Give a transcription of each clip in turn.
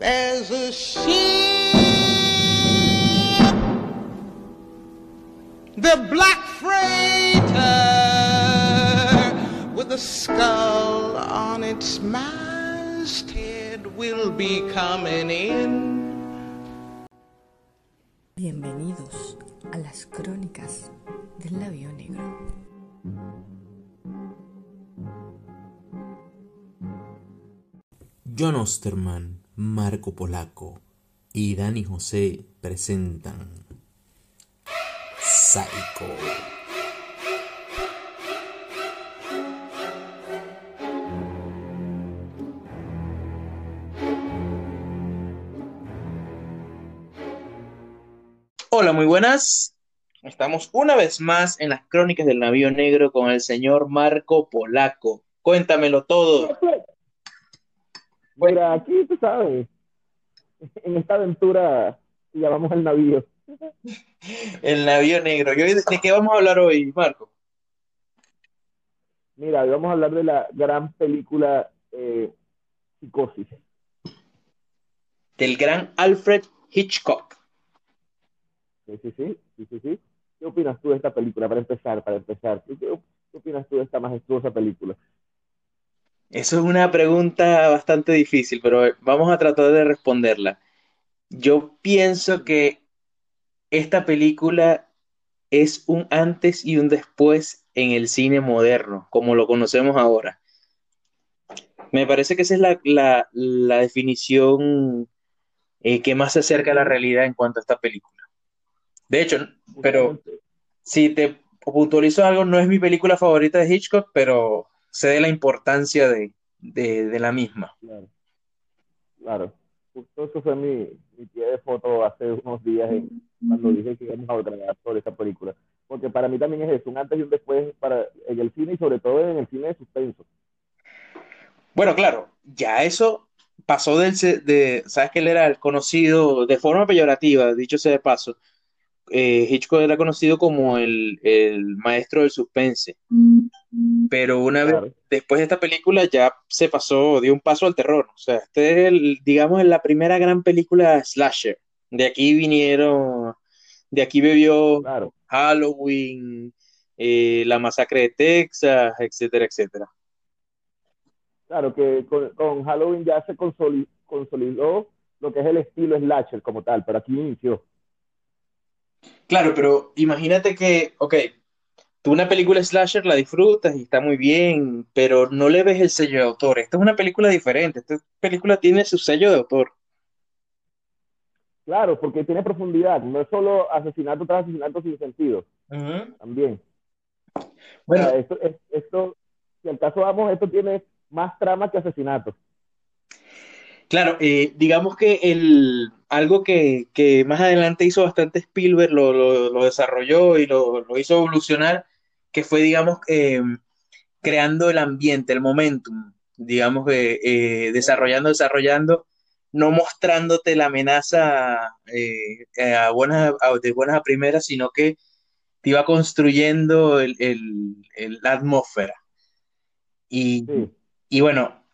There's a ship, the black freighter with a skull on its masthead will be coming in. Bienvenidos a las crónicas del labio negro. John Osterman, Marco Polaco y Dani José presentan Psycho. Hola, muy buenas. Estamos una vez más en las crónicas del navío negro con el señor Marco Polaco. Cuéntamelo todo. Mira, aquí tú sabes, en esta aventura llamamos el navío. El navío negro. ¿Y hoy ¿De qué vamos a hablar hoy, Marco? Mira, hoy vamos a hablar de la gran película eh, Psicosis. Del gran Alfred Hitchcock. Sí, sí, sí, sí, sí, sí. ¿Qué opinas tú de esta película? Para empezar, para empezar. ¿Qué, qué opinas tú de esta majestuosa película? Eso es una pregunta bastante difícil, pero vamos a tratar de responderla. Yo pienso que esta película es un antes y un después en el cine moderno, como lo conocemos ahora. Me parece que esa es la, la- la definición eh, que más se acerca a la realidad en cuanto a esta película. De hecho, pero si te puntualizo algo, no es mi película favorita de Hitchcock, pero sé de la importancia de, de- de la misma. Claro, claro. Justo eso fue mi, mi pie de foto hace unos días en- cuando dije que íbamos a grabar sobre esta película. Porque para mí también es eso, un antes y un después para, en el cine y sobre todo en el cine de suspenso. Bueno, claro, ya eso pasó del, se- de, sabes que él era el conocido de forma peyorativa, dicho sea de paso, eh, Hitchcock era conocido como el, el maestro del suspense, pero una vez después de esta película ya se pasó, dio un paso al terror, o sea, este es el, digamos, la primera gran película slasher, de aquí vinieron, de aquí bebió claro. Halloween, eh, La Masacre de Texas, etcétera, etcétera. Claro, que con, con Halloween ya se consoli- consolidó lo que es el estilo slasher como tal, pero aquí inició. Claro, pero imagínate que, ok, tú una película slasher la disfrutas y está muy bien, pero no le ves el sello de autor. Esta es una película diferente, esta película tiene su sello de autor. Claro, porque tiene profundidad, no es solo asesinato tras asesinato sin sentido, también. O Bueno, sea, esto, es- esto, si al caso vamos, esto tiene más trama que asesinato. claro, eh, digamos que el, algo que, que más adelante hizo bastante Spielberg, lo, lo- lo desarrolló y lo, lo hizo evolucionar, que fue, digamos, eh, creando el ambiente, el momentum, digamos, eh, desarrollando, desarrollando, no mostrándote la amenaza eh, a buenas, a- de buenas a primeras, sino que te iba construyendo el- el- el- la atmósfera. Y, Sí, y bueno,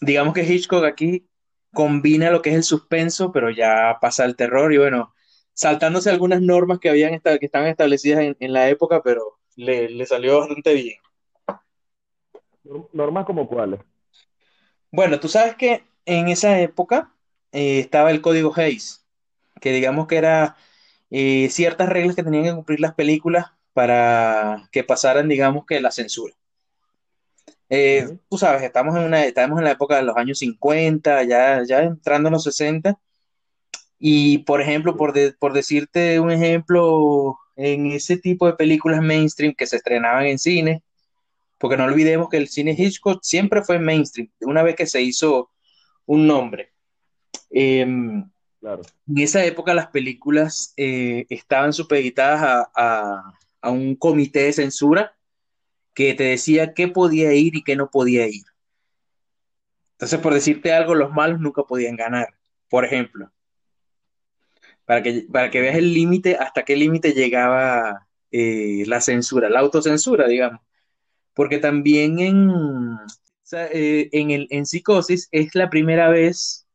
digamos que Hitchcock aquí combina lo que es el suspenso, pero ya pasa al terror y bueno, saltándose algunas normas que habían que estaban establecidas en, en la época, pero le, le salió bastante bien. Norm- normas como cuáles. Bueno, tú sabes que en esa época eh, estaba el código Hays, que digamos que era eh, ciertas reglas que tenían que cumplir las películas para que pasaran, digamos que la censura. Eh, tú sabes, estamos en una, estamos en la época de los años 50, ya, ya entrando en los 60, y por ejemplo, por, de- por decirte un ejemplo, en ese tipo de películas mainstream que se estrenaban en cine, porque no olvidemos que el cine Hitchcock siempre fue mainstream, una vez que se hizo un nombre. Em, Claro, en esa época las películas eh, estaban supeditadas a, a- a un comité de censura que te decía qué podía ir y qué no podía ir. Entonces, por decirte algo, los malos nunca podían ganar, por ejemplo, para que, para que veas el límite, hasta qué límite llegaba eh, la censura, la autocensura, digamos. Porque también en, eh, en, el, en Psicosis es la primera vez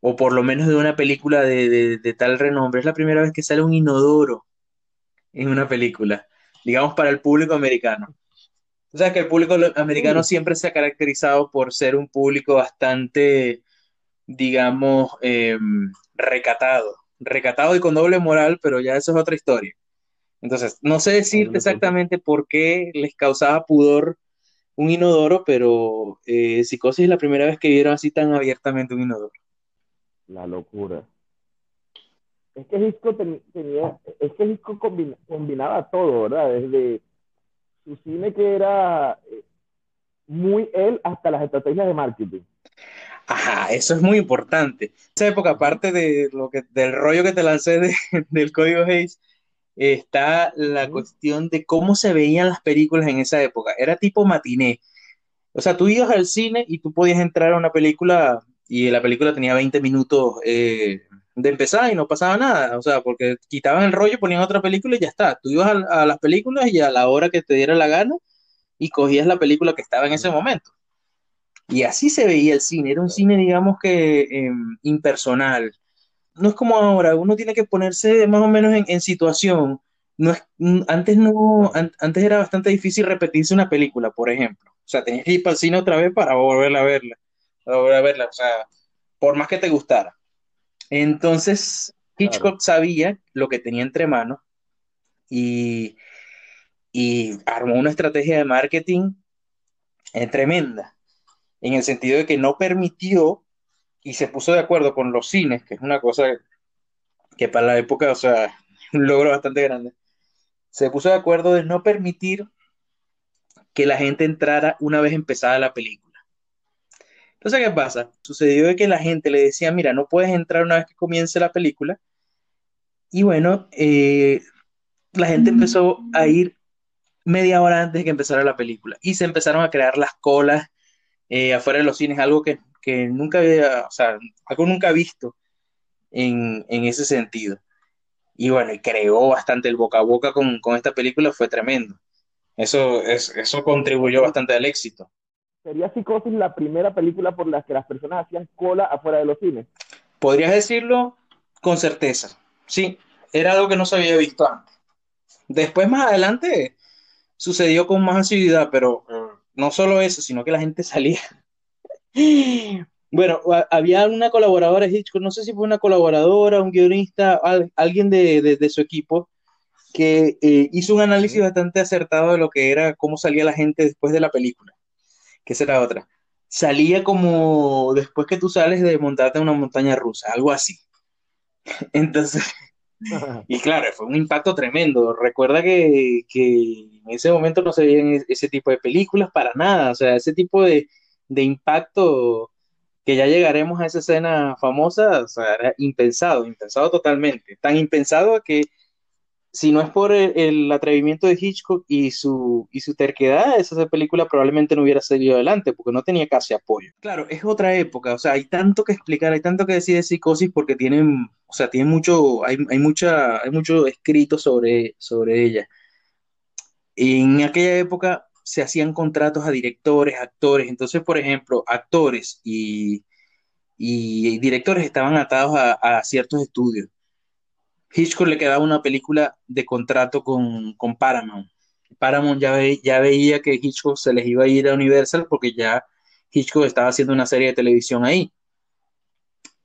o por lo menos de una película de, de- de tal renombre. Es la primera vez que sale un inodoro en una película, digamos para el público americano. O sea que el público americano siempre se ha caracterizado por ser un público bastante, digamos, em, recatado, recatado y con doble moral, pero ya eso es otra historia. Entonces, no sé decirte exactamente por qué les causaba pudor un inodoro, pero eh, Psicosis es la primera vez que vieron así tan abiertamente un inodoro. La locura. Es que Hitchcock ten- tenía, es que Hitchcock combina- combinaba todo, ¿verdad? Desde su cine que era eh, muy él hasta las estrategias de marketing. Ajá, eso es muy importante. Esa época, aparte de lo que, del rollo que te lancé de- del código Hayes, está la cuestión de cómo se veían las películas en esa época. Era tipo matiné. O sea, tú ibas al cine y tú podías entrar a una película y la película tenía 20 minutos eh, de empezar y no pasaba nada. O sea, porque quitaban el rollo, ponían otra película y ya está. Tú ibas a, a las películas y a la hora que te diera la gana y cogías la película que estaba en ese momento. Y así se veía el cine. Era un cine, digamos que eh, impersonal. No es como ahora, uno tiene que ponerse más o menos en, en situación. No es, antes no, an- antes era bastante difícil repetirse una película, por ejemplo. O sea, tenías que ir para el cine otra vez para volverla a verla, para volver a verla, o sea, por más que te gustara. Entonces, Claro. Hitchcock sabía lo que tenía entre manos y, y armó una estrategia de marketing eh, tremenda, en el sentido de que no permitió y se puso de acuerdo con los cines, que es una cosa que para la época, o sea, un logro bastante grande. Se puso de acuerdo de no permitir que la gente entrara una vez empezada la película. Entonces, ¿qué pasa? Sucedió de que la gente le decía, mira, no puedes entrar una vez que comience la película. Y bueno, eh, la gente empezó a ir media hora antes de que empezara la película. Y se empezaron a crear las colas eh, afuera de los cines, algo que, que nunca había, o sea, algo nunca visto en, en ese sentido. Y bueno, y creó bastante el boca a boca con, con esta película, fue tremendo. Eso, es, eso contribuyó bastante al éxito. Sería Psicosis la primera película por la que las personas hacían cola afuera de los cines. Podrías decirlo con certeza. Sí, era algo que no se había visto antes. Después, más adelante, sucedió con más asiduidad, pero no solo eso, sino que la gente salía. Bueno, había una colaboradora de Hitchcock, no sé si fue una colaboradora, un guionista, al- alguien de, de- de su equipo, que eh, hizo un análisis bastante acertado de lo que era, cómo salía la gente después de la película, que esa era otra. Salía como después que tú sales de montarte en una montaña rusa, algo así. Entonces, y claro, fue un impacto tremendo. Recuerda que, que en ese momento no se veían e- ese tipo de películas para nada. O sea, ese tipo de, de impacto que ya llegaremos a esa escena famosa, o sea, era impensado, impensado totalmente. Tan impensado que si no es por el, atrevimiento de Hitchcock y su, y su terquedad, esa película probablemente no hubiera seguido adelante porque no tenía casi apoyo. Claro, es otra época, o sea, hay tanto que explicar, hay tanto que decir de psicosis porque tienen, o sea, tienen mucho, hay, hay mucha, hay mucho escrito sobre, sobre ella. En aquella época se hacían contratos a directores, actores, entonces, por ejemplo, actores y, y directores estaban atados a, a ciertos estudios. Hitchcock le quedaba una película de contrato con, con Paramount. Paramount ya, ve- ya veía que Hitchcock se les iba a ir a Universal porque ya Hitchcock estaba haciendo una serie de televisión ahí.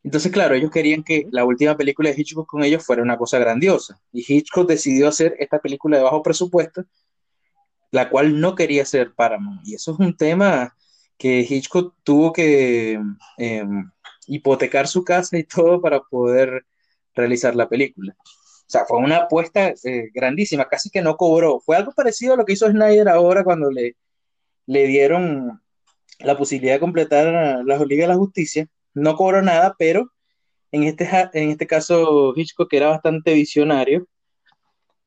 Entonces, claro, ellos querían que la última película de Hitchcock con ellos fuera una cosa grandiosa. Y Hitchcock decidió hacer esta película de bajo presupuesto, la cual no quería hacer Paramount. Y eso es un tema que Hitchcock tuvo que eh, hipotecar su casa y todo para poder realizar la película. O sea, fue una apuesta eh, grandísima, casi que no cobró. Fue algo parecido a lo que hizo Snyder ahora cuando le, le dieron la posibilidad de completar las Liga de la Justicia. No cobró nada, pero en este, en este caso Hitchcock, que era bastante visionario,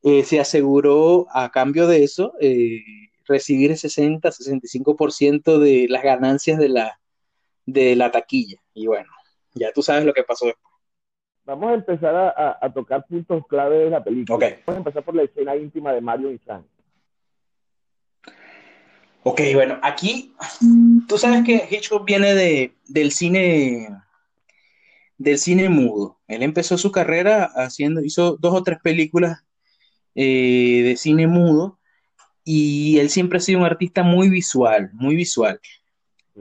eh, se aseguró a cambio de eso eh, recibir el 60-65% de las ganancias de la, de la taquilla. Y bueno, ya tú sabes lo que pasó después. Vamos a empezar a, a- a tocar puntos clave de la película. Ok. Vamos a empezar por la escena íntima de Mario y Frank. Ok, bueno, aquí tú sabes que Hitchcock viene de, del cine del cine mudo. Él empezó su carrera haciendo, hizo dos o tres películas eh, de cine mudo y él siempre ha sido un artista muy visual, muy visual.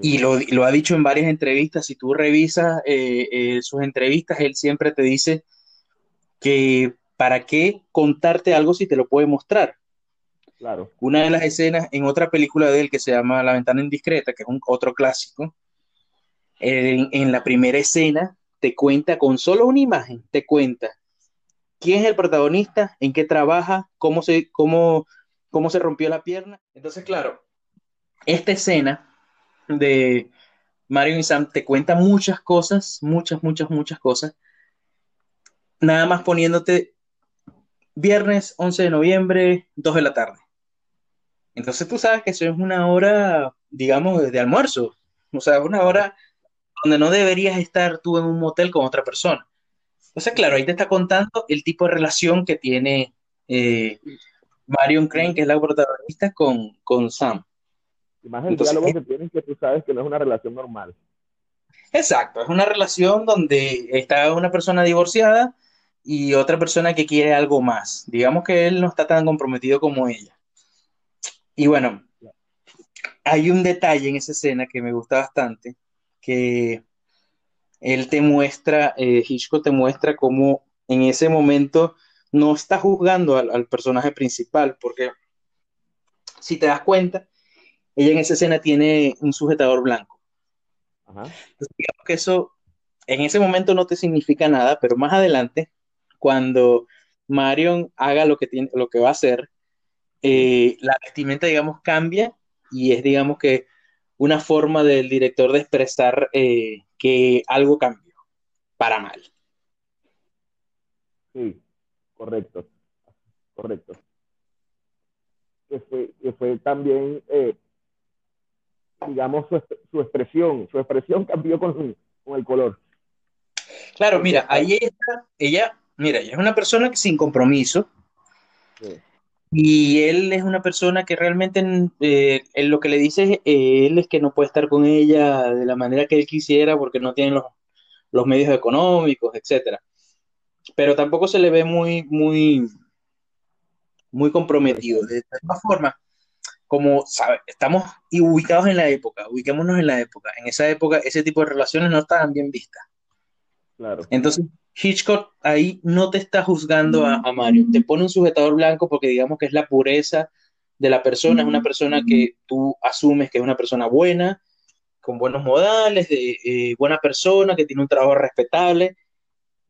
Y lo, lo ha dicho en varias entrevistas, si tú revisas eh, eh, sus entrevistas, él siempre te dice que para qué contarte algo si te lo puede mostrar. Claro. Una de las escenas en otra película de él que se llama La ventana indiscreta, que es un otro clásico, en, en la primera escena te cuenta con solo una imagen, te cuenta quién es el protagonista, en qué trabaja, cómo se, cómo, cómo se rompió la pierna. Entonces, claro, esta escena de Mario y Sam te cuenta muchas cosas, muchas, muchas, muchas cosas. Nada más poniéndote viernes 11 de noviembre, 2 de la tarde. Entonces tú sabes que eso es una hora, digamos, de almuerzo. O sea, una hora donde no deberías estar tú en un motel con otra persona. Entonces, claro, ahí te está contando el tipo de relación que tiene eh, Marion Crane, que es la protagonista, con, con Sam. Y más el Entonces, diálogo eh, que tienen que tú sabes que no es una relación normal. Exacto, es una relación donde está una persona divorciada y otra persona que quiere algo más. Digamos que él no está tan comprometido como ella. Y bueno, hay un detalle en esa escena que me gusta bastante, que él te muestra, eh, Hitchcock te muestra cómo en ese momento no está juzgando al, al personaje principal, porque si te das cuenta, ella en esa escena tiene un sujetador blanco. Ajá. Entonces, digamos que eso en ese momento no te significa nada, pero más adelante, cuando Marion haga lo que, tiene, lo que va a hacer, eh, la vestimenta, digamos, cambia y es, digamos, que una forma del director de expresar eh, que algo cambió para mal. Sí, correcto. Correcto. Que fue, que fue también, eh, digamos, su, su, expresión. Su expresión cambió con, con el color. Claro, mira, ahí ella está, ella, mira, ella es una persona que sin compromiso, Sí. Y él es una persona que realmente eh, él lo que le dice eh, él es que no puede estar con ella de la manera que él quisiera porque no tiene los, los medios económicos, etcétera. Pero tampoco se le ve muy, muy, muy comprometido. De todas formas, como sabe, estamos ubicados en la época, ubiquémonos en la época. En esa época ese tipo de relaciones no estaban bien vistas. Claro. Entonces, Hitchcock ahí no te está juzgando a, a, Mario, te pone un sujetador blanco porque digamos que es la pureza de la persona, es una persona que tú asumes que es una persona buena, con buenos modales, de eh, buena persona, que tiene un trabajo respetable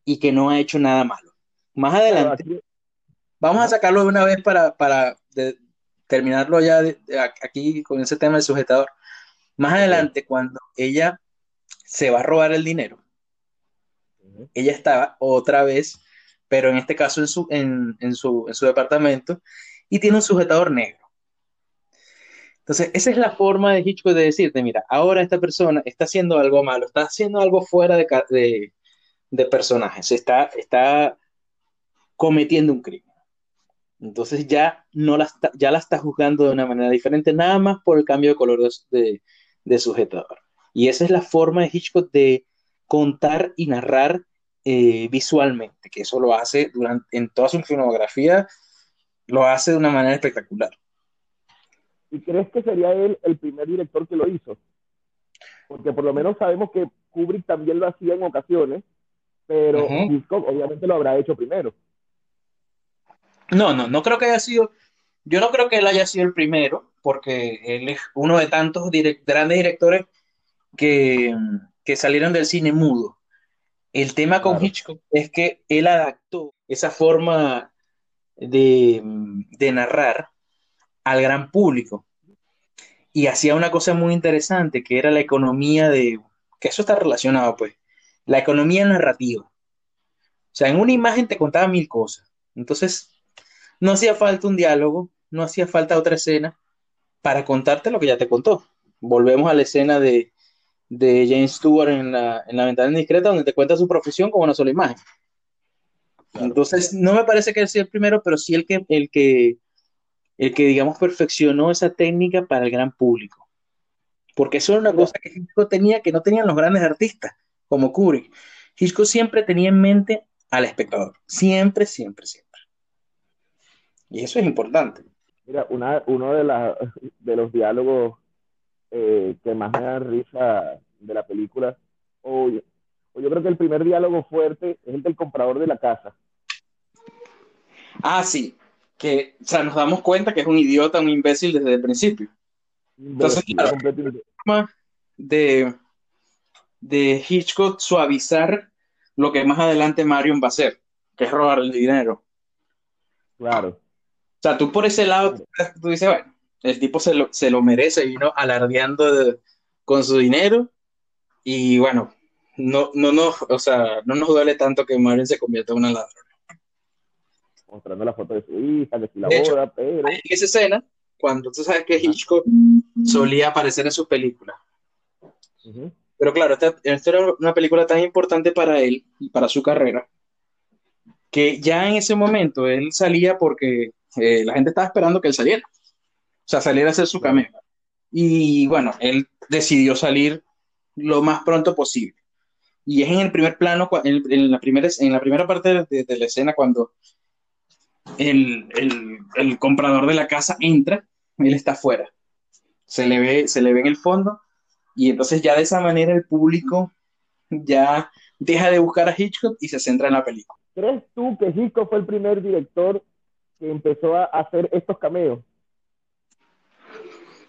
y que no ha hecho nada malo. Más adelante, vamos a sacarlo de una vez para, para de- terminarlo ya de- de aquí con ese tema del sujetador. Más adelante, cuando ella se va a robar el dinero, ella estaba otra vez, pero en este caso en su, en, en su, en su departamento, y tiene un sujetador negro. Entonces, esa es la forma de Hitchcock de decirte, mira, ahora esta persona está haciendo algo malo, está haciendo algo fuera de, de, de personaje, se está, está cometiendo un crimen. Entonces ya, no la está, ya la está juzgando de una manera diferente, nada más por el cambio de color de, de, sujetador. Y esa es la forma de Hitchcock de contar y narrar eh, visualmente, que eso lo hace durante, en toda su filmografía, lo hace de una manera espectacular. ¿Y crees que sería él el primer director que lo hizo? Porque por lo menos sabemos que Kubrick también lo hacía en ocasiones, pero Ujú. Hitchcock obviamente lo habrá hecho primero. No, no, no creo que haya sido, yo no creo que él haya sido el primero, porque él es uno de tantos direct- grandes directores que, que salieron del cine mudo. El tema con Claro. Hitchcock es que él adaptó esa forma de, de narrar al gran público y hacía una cosa muy interesante, que era la economía de, que eso está relacionado, pues, la economía narrativa. O sea, en una imagen te contaba mil cosas. Entonces, no hacía falta un diálogo, no hacía falta otra escena para contarte lo que ya te contó. Volvemos a la escena de, de James Stewart en la, en la ventana indiscreta, donde te cuenta su profesión con una sola imagen. Claro. Entonces, no me parece que él sea el primero, pero sí el que, el que, el que, digamos, perfeccionó esa técnica para el gran público. Porque eso era una cosa que Hitchcock tenía que no tenían los grandes artistas, como Kubrick. Hitchcock siempre tenía en mente al espectador. Siempre, siempre, siempre. Y eso es importante. Mira, una, uno de, la, de los diálogos eh, que más me da risa de la película, o, o yo creo que el primer diálogo fuerte es el del comprador de la casa. Ah, sí. Que, o sea, nos damos cuenta que es un idiota, un imbécil desde el principio. Entonces, claro, de, de Hitchcock suavizar lo que más adelante Marion va a hacer, que es robar el dinero. Claro. O sea, tú por ese lado, tú dices, bueno, el tipo se lo, se lo merece, vino alardeando de- con su dinero y bueno, no, no, no, o sea, no nos duele tanto que Marion se convierta en una ladrona. Mostrando la foto de su hija, que si la De hecho, pero. En esa escena, cuando tú sabes que Hitchcock solía aparecer en sus películas, Ujú. Pero claro, esta, esta era una película tan importante para él y para su carrera, que ya en ese momento él salía porque eh, la gente estaba esperando que él saliera. O sea, saliera a hacer su cameo. Y bueno, él decidió salir lo más pronto posible. Y es en el primer plano, en, en la, primera, en la primera parte de, de- de la escena, cuando el, el- el comprador de la casa entra, él está afuera. Se le ve, se le ve en el fondo y entonces ya de esa manera el público ya deja de buscar a Hitchcock y se centra en la película. ¿Crees tú que Hitchcock fue el primer director que empezó a hacer estos cameos?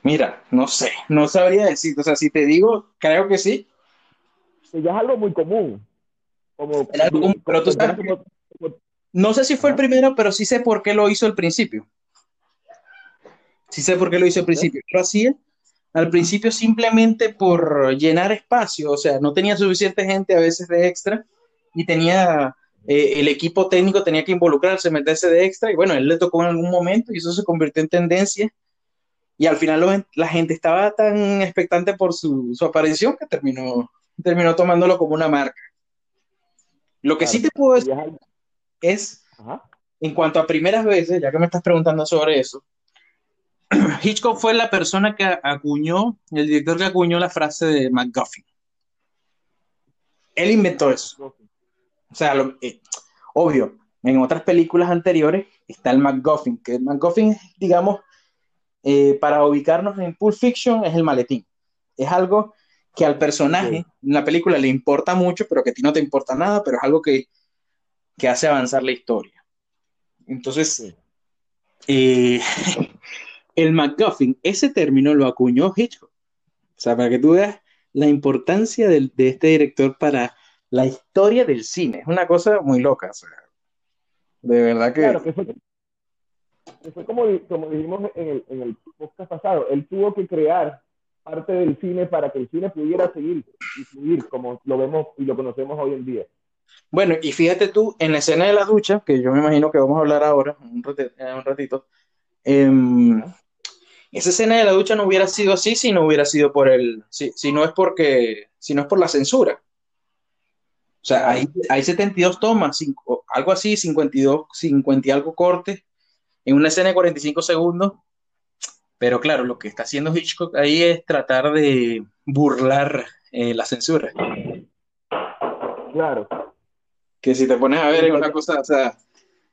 Mira, no sé, no sabría decirte, o sea, si te digo, creo que sí, Que ya es algo muy común. Como, Era algo común, pero tú sabes como- como- no sé si fue el primero, pero sí sé por qué lo hizo al principio. Sí sé por qué lo hizo al principio. Lo hacía al principio simplemente por llenar espacio, o sea, no tenía suficiente gente a veces de extra y tenía eh, el equipo técnico tenía que involucrarse, meterse de extra y bueno, él le tocó en algún momento y eso se convirtió en tendencia y al final lo- la gente estaba tan expectante por su, su aparición que terminó, terminó tomándolo como una marca. Lo que sí te puedo decir es Ajá. en cuanto a primeras veces, ya que me estás preguntando sobre eso, Hitchcock fue la persona que acuñó, el director que acuñó la frase de MacGuffin. Él inventó eso. O sea, lo- eh, obvio, en otras películas anteriores está el MacGuffin, que el MacGuffin es, digamos, eh, para ubicarnos en Pulp Fiction, es el maletín. Es algo que al personaje en la película le importa mucho, pero que a ti no te importa nada, pero es algo que, que hace avanzar la historia. Entonces, eh, el MacGuffin, ese término lo acuñó Hitchcock. O sea, para que tú veas la importancia de este director para la historia del cine. Es una cosa muy loca. o sea, de verdad que... Claro, que fue, que fue como, como dijimos en el, en el podcast pasado, él tuvo que crear parte del cine para que el cine pudiera seguir y fluir como lo vemos y lo conocemos hoy en día. Bueno, y fíjate tú, en la escena de la ducha, que yo me imagino que vamos a hablar ahora, un rati- en un ratito, em, esa escena de la ducha no hubiera sido así si no hubiera sido por el, si, si no es porque, si no es por la censura. O sea, hay, hay 72 tomas, cinco- algo así, 52, 50 y algo cortes, en una escena de 45 segundos. Pero claro, lo que está haciendo Hitchcock ahí es tratar de burlar eh, la censura. Claro, Que si te pones a ver es una cosa, o sea,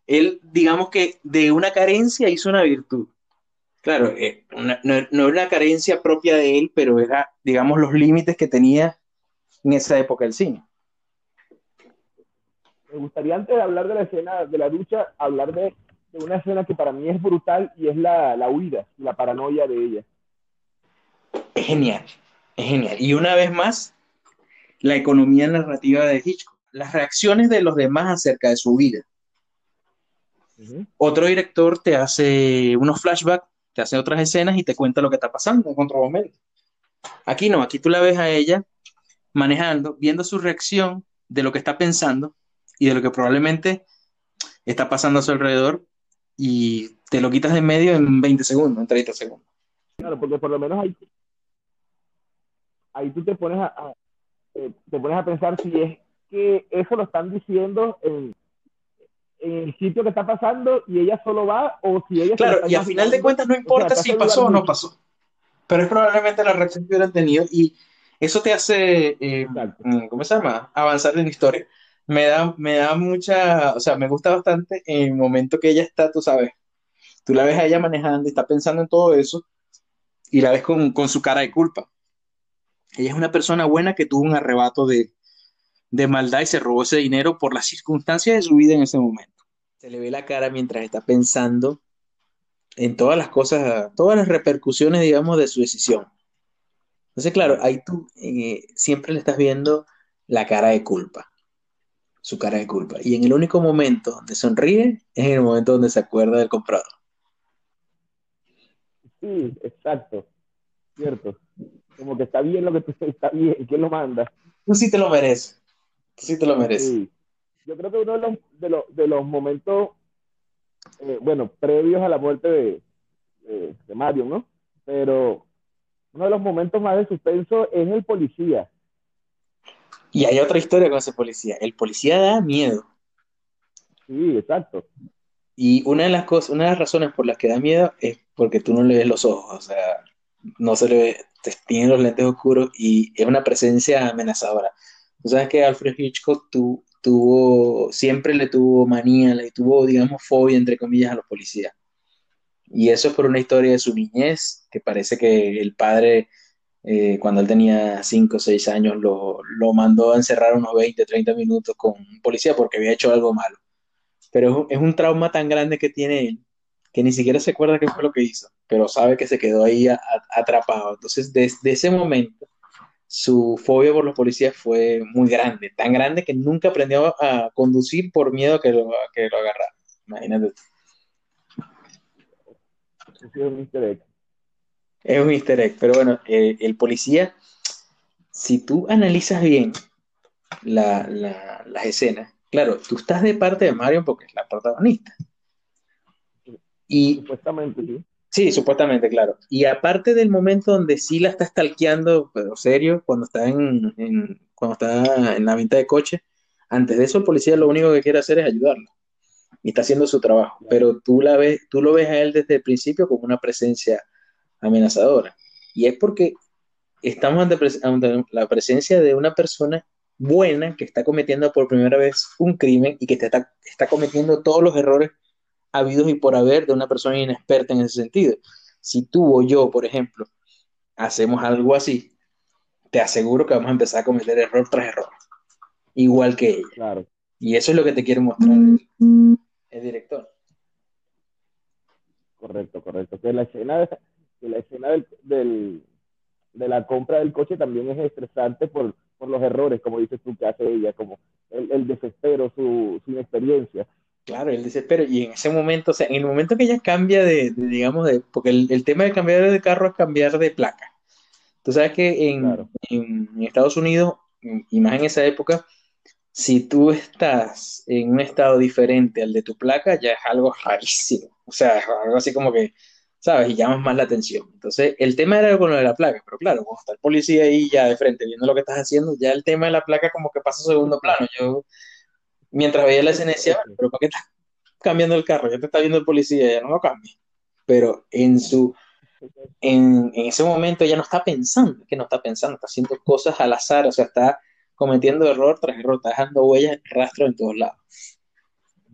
él, digamos que de una carencia hizo una virtud. Claro, eh, una- no, no era una carencia propia de él, pero era, digamos, los límites que tenía en esa época el cine. Me gustaría antes de hablar de la escena de la ducha, hablar de, de una escena que para mí es brutal y es la, la huida, la paranoia de ella. Es genial, es genial. Y una vez más, la economía narrativa de Hitchcock, las reacciones de los demás acerca de su vida. Otro director te hace unos flashbacks, te hace otras escenas y te cuenta lo que está pasando en otro momento. Aquí no, aquí tú la ves a ella manejando, viendo su reacción de lo que está pensando y de lo que probablemente está pasando a su alrededor y te lo quitas de en medio en 20 segundos, en 30 segundos. Claro, porque por lo menos ahí, ahí tú te pones a, a- eh, te pones a pensar si es que eso lo están diciendo en, en el sitio que está pasando y ella solo va o si ella Claro, y a final de cuentas no O sea, importa si pasó o no pasó, pero es probablemente la reacción que hubieran tenido y eso te hace, eh, mm, ¿cómo se llama? Avanzar en la historia. Me da, me da mucha, o sea, me gusta bastante en el momento que ella está, tú sabes, tú la ves a ella manejando y está pensando en todo eso y la ves con, con su cara de culpa. Ella es una persona buena que tuvo un arrebato de, de maldad y se robó ese dinero por las circunstancias de su vida en ese momento. Se le ve la cara mientras está pensando en todas las cosas, todas las repercusiones, digamos, de su decisión. Entonces, claro, ahí tú eh, siempre le estás viendo la cara de culpa, su cara de culpa. Y en el único momento donde sonríe es en el momento donde se acuerda del comprador. Sí, exacto. Cierto. Como que está bien lo que tú está bien. ¿Quién lo manda? Tú sí te lo mereces, tú sí te lo mereces. Sí. Yo creo que uno de los, de los, de los momentos, eh, bueno, previos a la muerte de, de, de Mario, ¿no? Pero uno de los momentos más de suspenso es el policía. Y hay otra historia con ese policía. El policía da miedo. Sí, exacto. Y una de las cosas, una de las razones por las que da miedo es porque tú no le ves los ojos, o sea, no se le ve, te- tiene los lentes oscuros y es una presencia amenazadora. Tú sabes que Alfred Hitchcock tu- tuvo, siempre le tuvo manía, le tuvo, digamos, fobia, entre comillas, a los policías. Y eso es por una historia de su niñez, que parece que el padre, eh, cuando él tenía 5 o 6 años, lo, mandó a encerrar unos 20 30 minutos con un policía porque había hecho algo malo. Pero es un, trauma tan grande que tiene él que ni siquiera se acuerda qué fue lo que hizo, pero sabe que se quedó ahí atrapado. Entonces, desde ese momento, su fobia por los policías fue muy grande, tan grande que nunca aprendió a conducir por miedo a que lo, a que lo agarraran. Imagínate. es un. Es un easter egg, pero bueno, eh, el policía, si tú analizas bien la- la- las escenas, claro, tú estás de parte de Marion porque es la protagonista. Y Supuestamente, sí. Sí, supuestamente, claro. Y aparte del momento donde sí la está stalkeando, pero serio, cuando está en, en- cuando está en la venta de coche, antes de eso el policía lo único que quiere hacer es ayudarlo. Y está haciendo su trabajo. Pero tú la ves, tú lo ves a él desde el principio como una presencia amenazadora. Y es porque estamos ante, pres- ante la presencia de una persona buena que está cometiendo por primera vez un crimen y que te está, está cometiendo todos los errores habidos y por haber de una persona inexperta en ese sentido. Si tú o yo, por ejemplo, hacemos algo así, te aseguro que vamos a empezar a cometer error tras error, igual que ella. Claro. Y eso es lo que te quiere mostrar el, el director. Correcto, correcto. Que la escena, que la escena del, del- de la compra del coche también es estresante por, por los errores, como dices tú, que hace ella, como el, el desespero, su, su inexperiencia. Claro, él dice, pero y en ese momento, o sea, en el momento que ella cambia de, de, digamos, de, porque el, el tema de cambiar de carro es cambiar de placa. Tú sabes que en, Claro. en- en Estados Unidos, y más en esa época, si tú estás en un estado diferente al de tu placa, ya es algo rarísimo. O sea, es algo así como que, ¿sabes? Y llamas más la atención. Entonces, el tema era con lo de la placa, pero claro, cuando está el policía ahí ya de frente viendo lo que estás haciendo, ya el tema de la placa como que pasa a segundo plano. Yo, mientras veía la escena, decía, "Bueno, pero ¿por qué estás cambiando el carro? Ya te está viendo el policía, ya no lo cambies. Pero en su, en, en ese momento ella no está pensando, que no está pensando, está haciendo cosas al azar, o sea, está cometiendo error tras error, está dejando huellas, rastros en todos lados.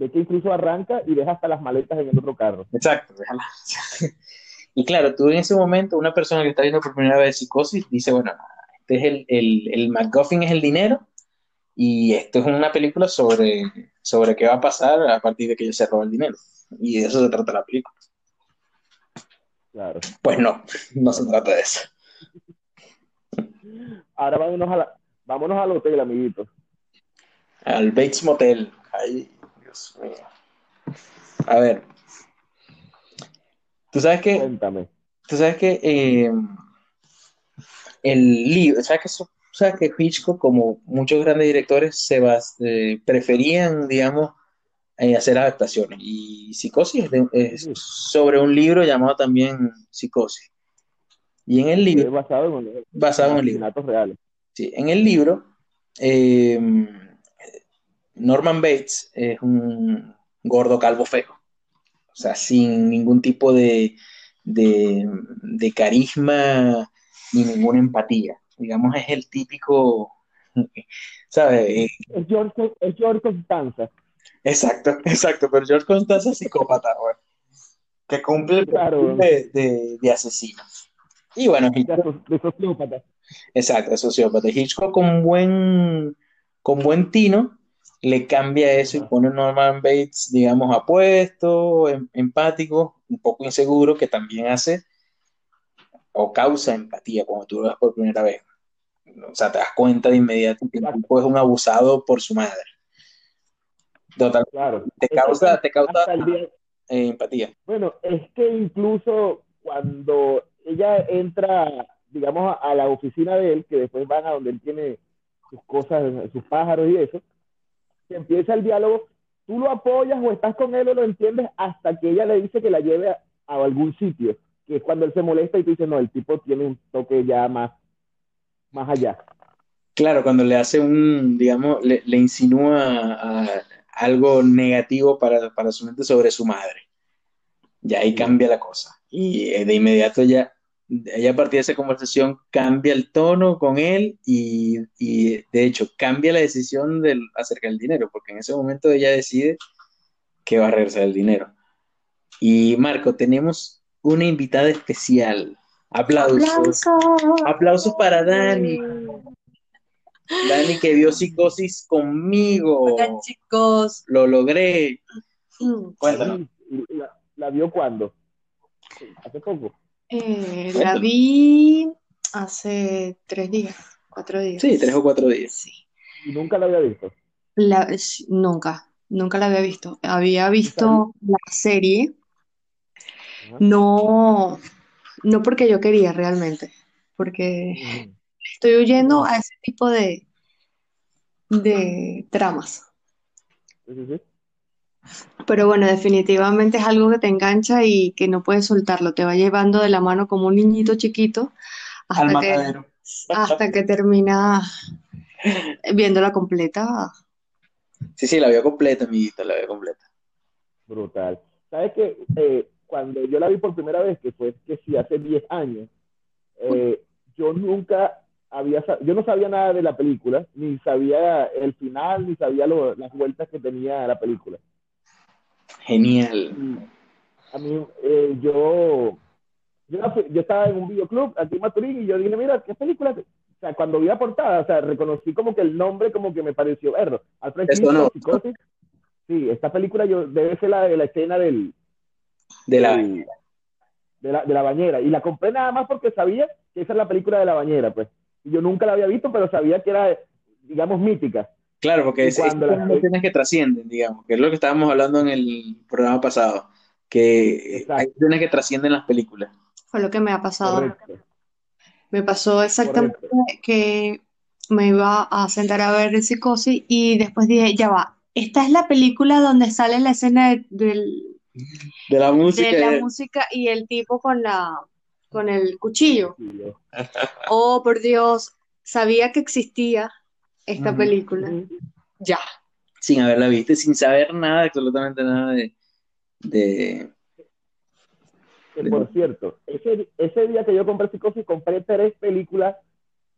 De hecho, incluso arranca y deja hasta las maletas en el otro carro. Exacto, déjala. Y claro, tú en ese momento, una persona que está viendo por primera vez psicosis, dice, bueno, este es el, el, el MacGuffin es el dinero, y esto es una película sobre, sobre qué va a pasar a partir de que ella se roba el dinero. Y de eso se trata la película. Claro. Pues no, no se trata de eso. Ahora vámonos, a la, vámonos al hotel, amiguitos. Al Bates Motel. Ay, Dios mío. A ver. Tú sabes que, Cuéntame. tú sabes que eh, el libro, sabes que, eso- sabes que Hitchcock, como muchos grandes directores, se bas- eh, preferían, digamos, eh, hacer adaptaciones. Y Psicosis es, de- es sobre un libro llamado también Psicosis. Y en el libro, basado en, basado en el libro. reales. Sí, en el libro, eh, Norman Bates es un gordo calvo feo, o sea, sin ningún tipo de, de, de carisma ni ninguna empatía. digamos, es el típico, ¿sabes? Es George, es George Constanza. Exacto, exacto, pero George Constanza es psicópata, güey, que cumple el Claro. de, de, de asesino. Y bueno, De, Hitchcock, de sociópata. exacto, es sociópata. Hitchcock con buen, con buen tino le cambia eso y pone a Norman Bates, digamos, apuesto, em- empático, un poco inseguro, que también hace o causa empatía cuando tú lo ves por primera vez. O sea, te das cuenta de inmediato que el tipo es un abusado por su madre. Total, Claro. te causa, te causa eh, empatía. Bueno, es que incluso cuando ella entra, digamos, a, a la oficina de él, que después van a donde él tiene sus cosas, sus pájaros y eso, que empieza el diálogo, tú lo apoyas o estás con él o lo entiendes hasta que ella le dice que la lleve a, a algún sitio, que es cuando él se molesta y tú dices, no, el tipo tiene un toque ya más, más allá. Claro, cuando le hace un, digamos, le, le insinúa a- algo negativo para, para su mente sobre su madre. Ya ahí cambia la cosa. Y eh, de inmediato ya, ella a partir de esa conversación cambia el tono con él y, y, de hecho cambia la decisión del, acerca del dinero, porque en ese momento ella decide que va a regresar el dinero. Y Marco, tenemos una invitada especial. Aplausos. Aplausos para Dani. Dani que vio psicosis conmigo. Hola, chicos. Lo logré. Cuéntanos. ¿Y ¿La, la vio cuándo? Hace poco. Eh, la vi hace tres días, cuatro días. Sí, tres o cuatro días. Sí. Nunca la había visto. La, nunca, nunca la había visto. Había visto la serie, no, no porque yo quería realmente, porque estoy huyendo a ese tipo de, de tramas. Sí, sí, sí. Pero bueno, definitivamente es algo que te engancha y que no puedes soltarlo. Te va llevando de la mano como un niñito chiquito Al hasta que, hasta que termina viéndola completa. Sí, sí, la vio completa, amiguito, la vio completa. Brutal. ¿Sabes qué? Eh, cuando yo la vi por primera vez, que fue que sí, hace 10 años, eh, yo nunca había, yo no sabía nada de la película, ni sabía el final, ni sabía lo- las vueltas que tenía la película. Genial. A mí, eh, yo, yo, yo estaba en un videoclub aquí en Maturín y yo dije, mira, ¿qué película? O sea, cuando vi la portada, o sea, reconocí como que el nombre como que me pareció verlo. Alfred Hitchcock, no. Psicosis. Sí, esta película yo, debe ser la de la escena del, De la del- de la, de la bañera. Y la compré nada más porque sabía que esa es la película de la bañera, pues. Y yo nunca la había visto, pero sabía que era, digamos, mítica. Claro, porque es, es cuando la- son escenas que trascienden, digamos, que es lo que estábamos hablando en el programa pasado, que Exacto. hay escenas que trascienden las películas. Fue lo que me ha pasado. Correcto. Me pasó exactamente que me iba a sentar a ver Psicosis y después dije, ya va, esta es la película donde sale la escena de, del- De la música. de la música y el tipo con la con el cuchillo. Oh, por Dios, sabía que existía esta película. Ya. sin haberla visto, sin saber nada, absolutamente nada de, de... Que por cierto, ese, ese día que yo compré Psicosis, compré tres películas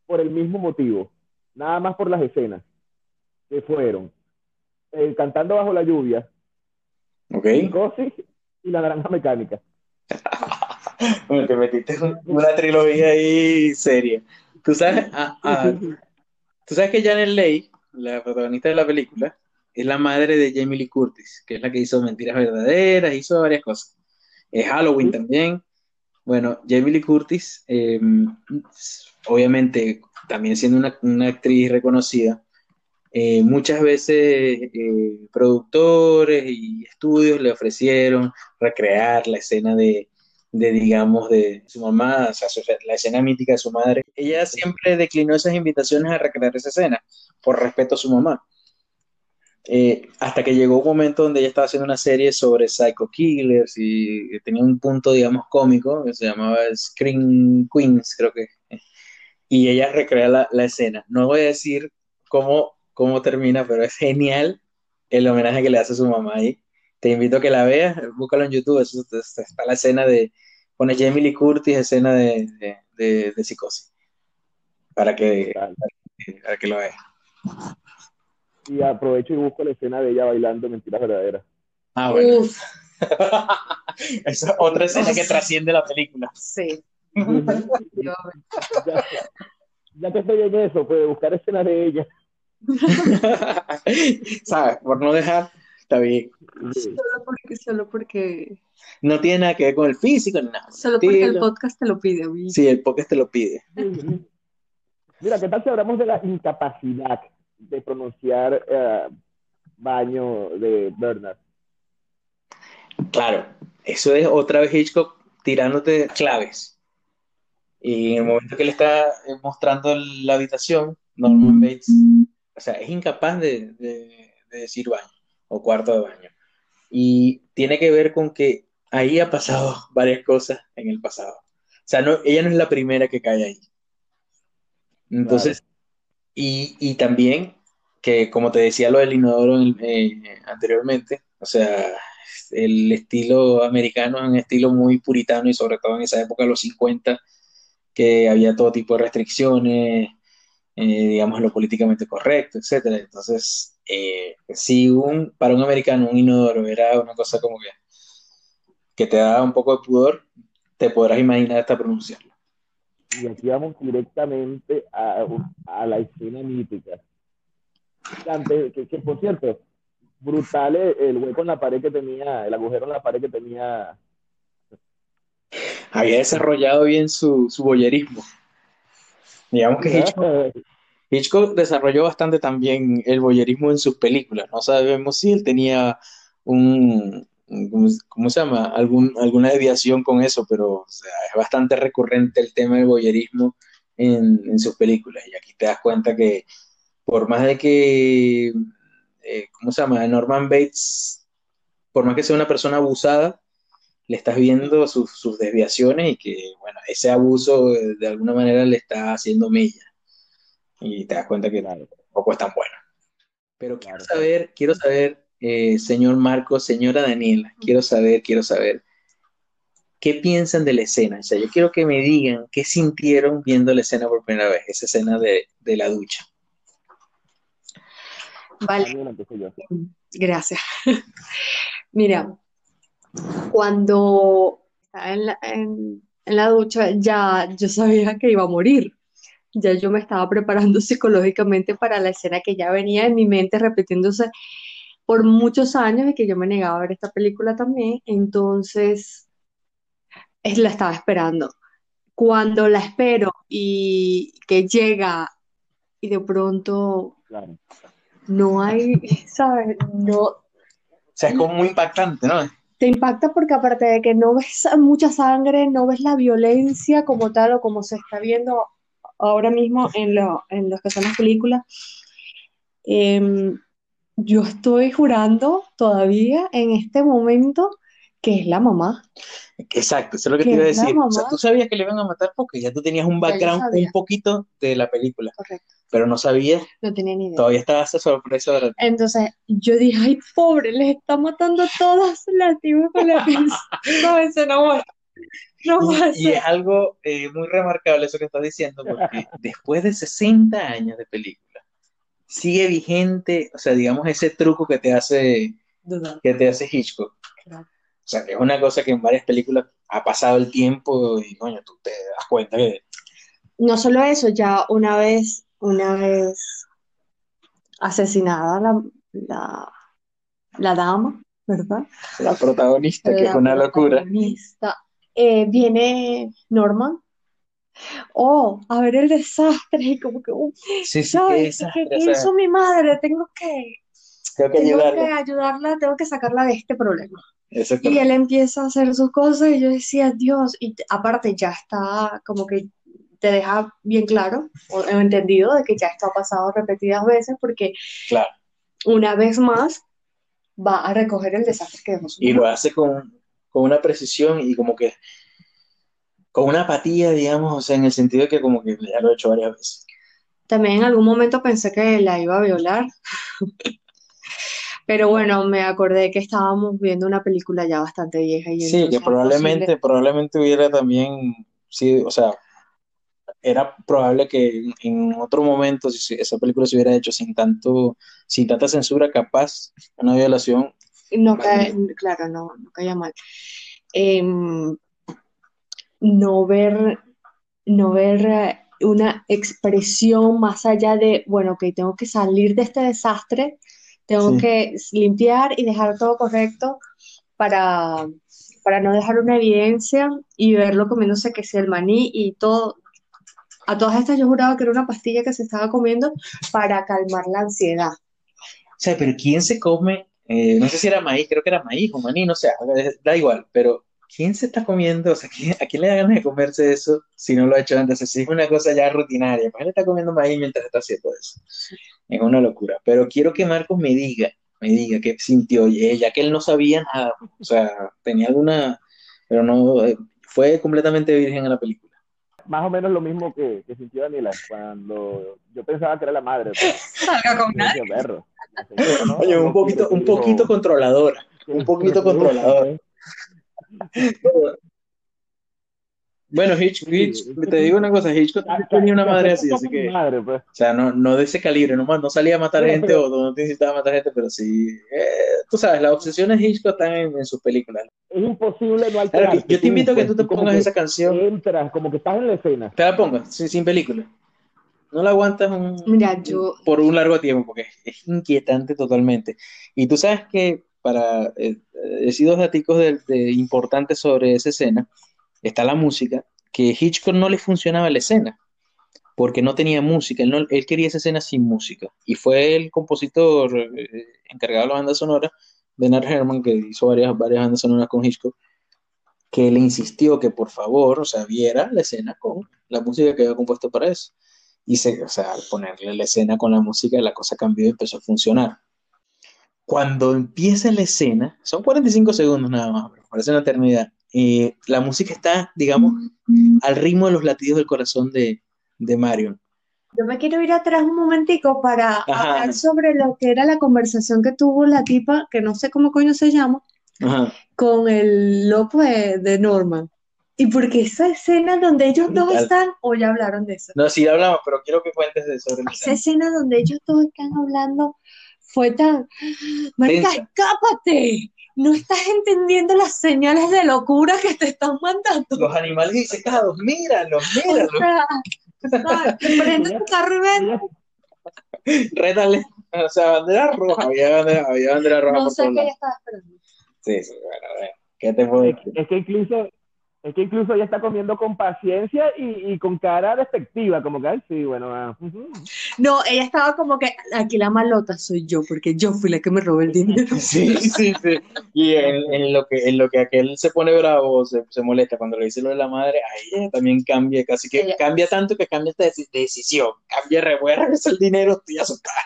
por el mismo motivo. Nada más por las escenas. Que fueron eh, Cantando bajo la lluvia, ¿Ok? Psicosis y La Naranja Mecánica. Bueno, te metiste en una trilogía ahí seria. Tú sabes, ah, ah, tú sabes que Janet Leigh, la protagonista de la película, es la madre de Jamie Lee Curtis, que es la que hizo Mentiras Verdaderas, hizo varias cosas. Es Halloween Sí. también. Bueno, Jamie Lee Curtis, eh, obviamente, también siendo una, una actriz reconocida, eh, muchas veces eh, productores y estudios le ofrecieron recrear la escena de, de, digamos, de su mamá, o sea, la escena mítica de su madre. Ella siempre declinó esas invitaciones a recrear esa escena por respeto a su mamá. Eh, hasta que llegó un momento donde ella estaba haciendo una serie sobre psycho killers y tenía un punto, digamos, cómico que se llamaba Scream Queens, creo que. Y ella recrea la, la escena. No voy a decir cómo, cómo termina, pero es genial el homenaje que le hace a su mamá ahí. Te invito a que la veas, búscalo en YouTube, eso, está está la escena de, pone Jamie Lee Curtis, escena de, de, de- de psicosis. para que, para que lo veas. Y aprovecho y busco la escena de ella bailando Mentiras Verdaderas. Ah, bueno. Uf, Esa es otra escena que trasciende la película. sí. ya, ya que estoy en eso, pues buscar escenas de ella. ¿Sabes? Por no dejar, está bien. Solo porque, solo porque, No tiene nada que ver con el físico ni nada. solo porque el podcast te lo pide a mí. Sí, el podcast te lo pide. Mira, ¿qué tal si hablamos de la incapacidad de pronunciar eh, baño de Bernard? Claro, eso es otra vez Hitchcock tirándote claves. Y en el momento que le está eh, mostrando la habitación, Norman Bates, o sea, es incapaz de, de- de decir baño o cuarto de baño. Y tiene que ver con que ahí ha pasado varias cosas en el pasado. O sea, no, ella no es la primera que cae ahí. Entonces, y, y también que, como te decía lo del inodoro eh, anteriormente, o sea, el estilo americano es un estilo muy puritano y sobre todo en esa época, los 50, que había todo tipo de restricciones, eh, digamos, lo políticamente correcto, etcétera. Entonces, eh, si un, para un americano un inodoro era una cosa como que, que te daba un poco de pudor, te podrás imaginar hasta pronunciarlo. Y aquí vamos directamente a, a la escena mítica. Que, por cierto, brutal el, el hueco en la pared que tenía, el agujero en la pared que tenía. Había desarrollado bien su, su boyerismo. Digamos que Hitchcock, Hitchcock desarrolló bastante también el boyerismo en sus películas. No sabemos si él tenía un, ¿cómo, se llama? Algún, alguna desviación con eso, pero o sea, es bastante recurrente el tema del boyerismo en, en sus películas. Y aquí te das cuenta que por más de que, eh, ¿cómo se llama? Norman Bates, por más que sea una persona abusada, le estás viendo sus, sus desviaciones y que, bueno, ese abuso de, de alguna manera le está haciendo mella. Y te das cuenta que Claro. tampoco es tan bueno. Pero quiero Claro. saber, quiero saber, eh, señor Marcos, señora Daniela, quiero saber, quiero saber, ¿qué piensan de la escena? O sea, yo quiero que me digan qué sintieron viendo la escena por primera vez, esa escena de, de la ducha. Vale, gracias. Mira, cuando estaba en la, en, en la ducha, ya yo sabía que iba a morir. Ya yo me estaba preparando psicológicamente para la escena que ya venía en mi mente repitiéndose por muchos años y que yo me negaba a ver esta película también. Entonces, es, la estaba esperando. Cuando la espero y que llega y de pronto Claro. no hay, ¿sabes? No, O sea, es como muy impactante, ¿no? te impacta porque aparte de que no ves mucha sangre, no ves la violencia como tal o como se está viendo ahora mismo en lo, en lo que son las películas. Em, yo estoy jurando todavía en este momento que es la mamá. Exacto, eso es lo que Que te iba a decir. O sea, mamá. tú sabías que le iban a matar porque ya tú tenías un background un poquito de la película, Correcto. pero no sabías, No tenía ni idea. todavía estaba esa sorpresa de la- Entonces yo dije, ay, pobre, les está matando a todas las tías con la No, eso no. No Y, es algo eh, muy remarcable eso que estás diciendo, porque después de 60 años de película, sigue vigente, o sea, digamos, ese truco que te hace, que te hace Hitchcock. Claro. O sea, que es una cosa que en varias películas ha pasado el tiempo y, coño, tú te das cuenta que No solo eso, ya una vez, una vez asesinada la, la, la dama, ¿verdad? la protagonista, que es una locura. Eh, viene Norman. Oh, a ver el desastre, y como que, uh, Sí, sí, qué ¿sabes? ¿Qué, desastre, qué o sea, hizo mi madre? Tengo que, tengo que tengo que ayudarle. ayudarla, tengo que sacarla de este problema. Y él empieza a hacer sus cosas y yo decía, Dios, y aparte ya está como que te deja bien claro o entendido de que ya esto ha pasado repetidas veces porque Claro. una vez más va a recoger el desastre que dejó Y lo hace con, con una precisión y como que con una apatía, digamos, o sea, en el sentido de que como que ya lo he hecho varias veces. También en algún momento pensé que la iba a violar, pero bueno, me acordé que estábamos viendo una película ya bastante vieja y Sí, que es probablemente, posible. probablemente hubiera también, sí, o sea, era probable que en otro momento, si esa película se hubiera hecho sin tanto, sin tanta censura, capaz una violación. No cae, claro, no, no caía mal. Em, no ver, no ver eh, una expresión más allá de, bueno, que tengo que salir de este desastre, tengo Sí. que limpiar y dejar todo correcto para, para no dejar una evidencia y verlo comiéndose que sea el maní y todo. A todas estas yo juraba que era una pastilla que se estaba comiendo para calmar la ansiedad. O sea, pero ¿quién se come? Eh, no sé si era maíz, creo que era maíz o maní, no sé, da igual, pero ¿quién se está comiendo? O sea, ¿quién- ¿a quién le da ganas de comerse eso si no lo ha hecho antes? Es es una cosa ya rutinaria. ¿Para qué le está comiendo maíz mientras está haciendo eso? Es una locura. Pero quiero que Marcos me diga, me diga qué sintió, ya que él no sabía nada. O sea, tenía alguna, pero no, eh, fue completamente virgen en la película. Más o menos lo mismo que, que sintió Daniela cuando yo pensaba que era la madre. Salga con decía, "Perro, señora, ¿no? Oye, un poquito, un poquito controladora. un poquito controlador. Bueno, Hitch, Hitch, te digo una cosa, Hitchcock "Ah, tenía una madre así, así que, madre, pues. o sea, no, no de ese calibre, no, no salía a matar gente pero- o no te incitaba a matar gente, pero sí, eh, tú sabes, las obsesiones de Hitchcock están en, en sus películas. Es imposible no Claro, alterarte. yo te invito a que tú te pongas esa canción, Entras, como que estás en la escena. te la pongas, sin, sin película. No la aguantas un- Mira, yo, por un largo tiempo, porque es, inquietante totalmente. Y tú sabes que para eh, decir dos daticos de, de importantes sobre esa escena, está la música, que Hitchcock no le funcionaba la escena, porque no tenía música, él, no- él quería esa escena sin música. Y fue el compositor eh, encargado de la banda sonora, Bernard Herrmann, que hizo varias, varias bandas sonoras con Hitchcock, que le insistió que por favor, o sea, viera la escena con la música que había compuesto para eso. Y se, o sea, al ponerle la escena con la música, la cosa cambió y empezó a funcionar. Cuando empieza la escena, son 45 segundos nada más, pero parece una eternidad. Eh, la música está, digamos, al ritmo de los latidos del corazón de, de Marion. yo me quiero ir atrás un momentico para Ajá. hablar sobre lo que era la conversación que tuvo la tipa, que no sé cómo coño se llama, Ajá. con el loco de, de Norman. Y porque esa escena donde ellos dos están, o ya hablaron de eso, No, sí hablamos, pero quiero que cuentes de sobre esa escena donde ellos dos están hablando fue tan, marica, escápate, no estás entendiendo las señales de locura que te están mandando. Los animales disecados, míralos, O míralos. sea, ¿sabes? prende tu carro y ven. Rétale. O sea, bandera roja, había bandera, había bandera roja No por sé qué ella estaba esperando. Sí, sí, bueno, bueno. ¿Qué te puedo decir? es que incluso, es que incluso ella está comiendo con paciencia y, y con cara despectiva, como que, ay, sí, bueno, ah. No, ella estaba como que aquí la malota soy yo, porque yo fui la que me robé el dinero. Sí, sí, sí. Y en, en lo que, en lo que aquel se pone bravo, se, se molesta cuando le dice lo de la madre, ahí ella también cambia, casi que Ella- cambia tanto que cambia esta deci- decisión. Cambia, re, voy a regresar el dinero, estoy asustada.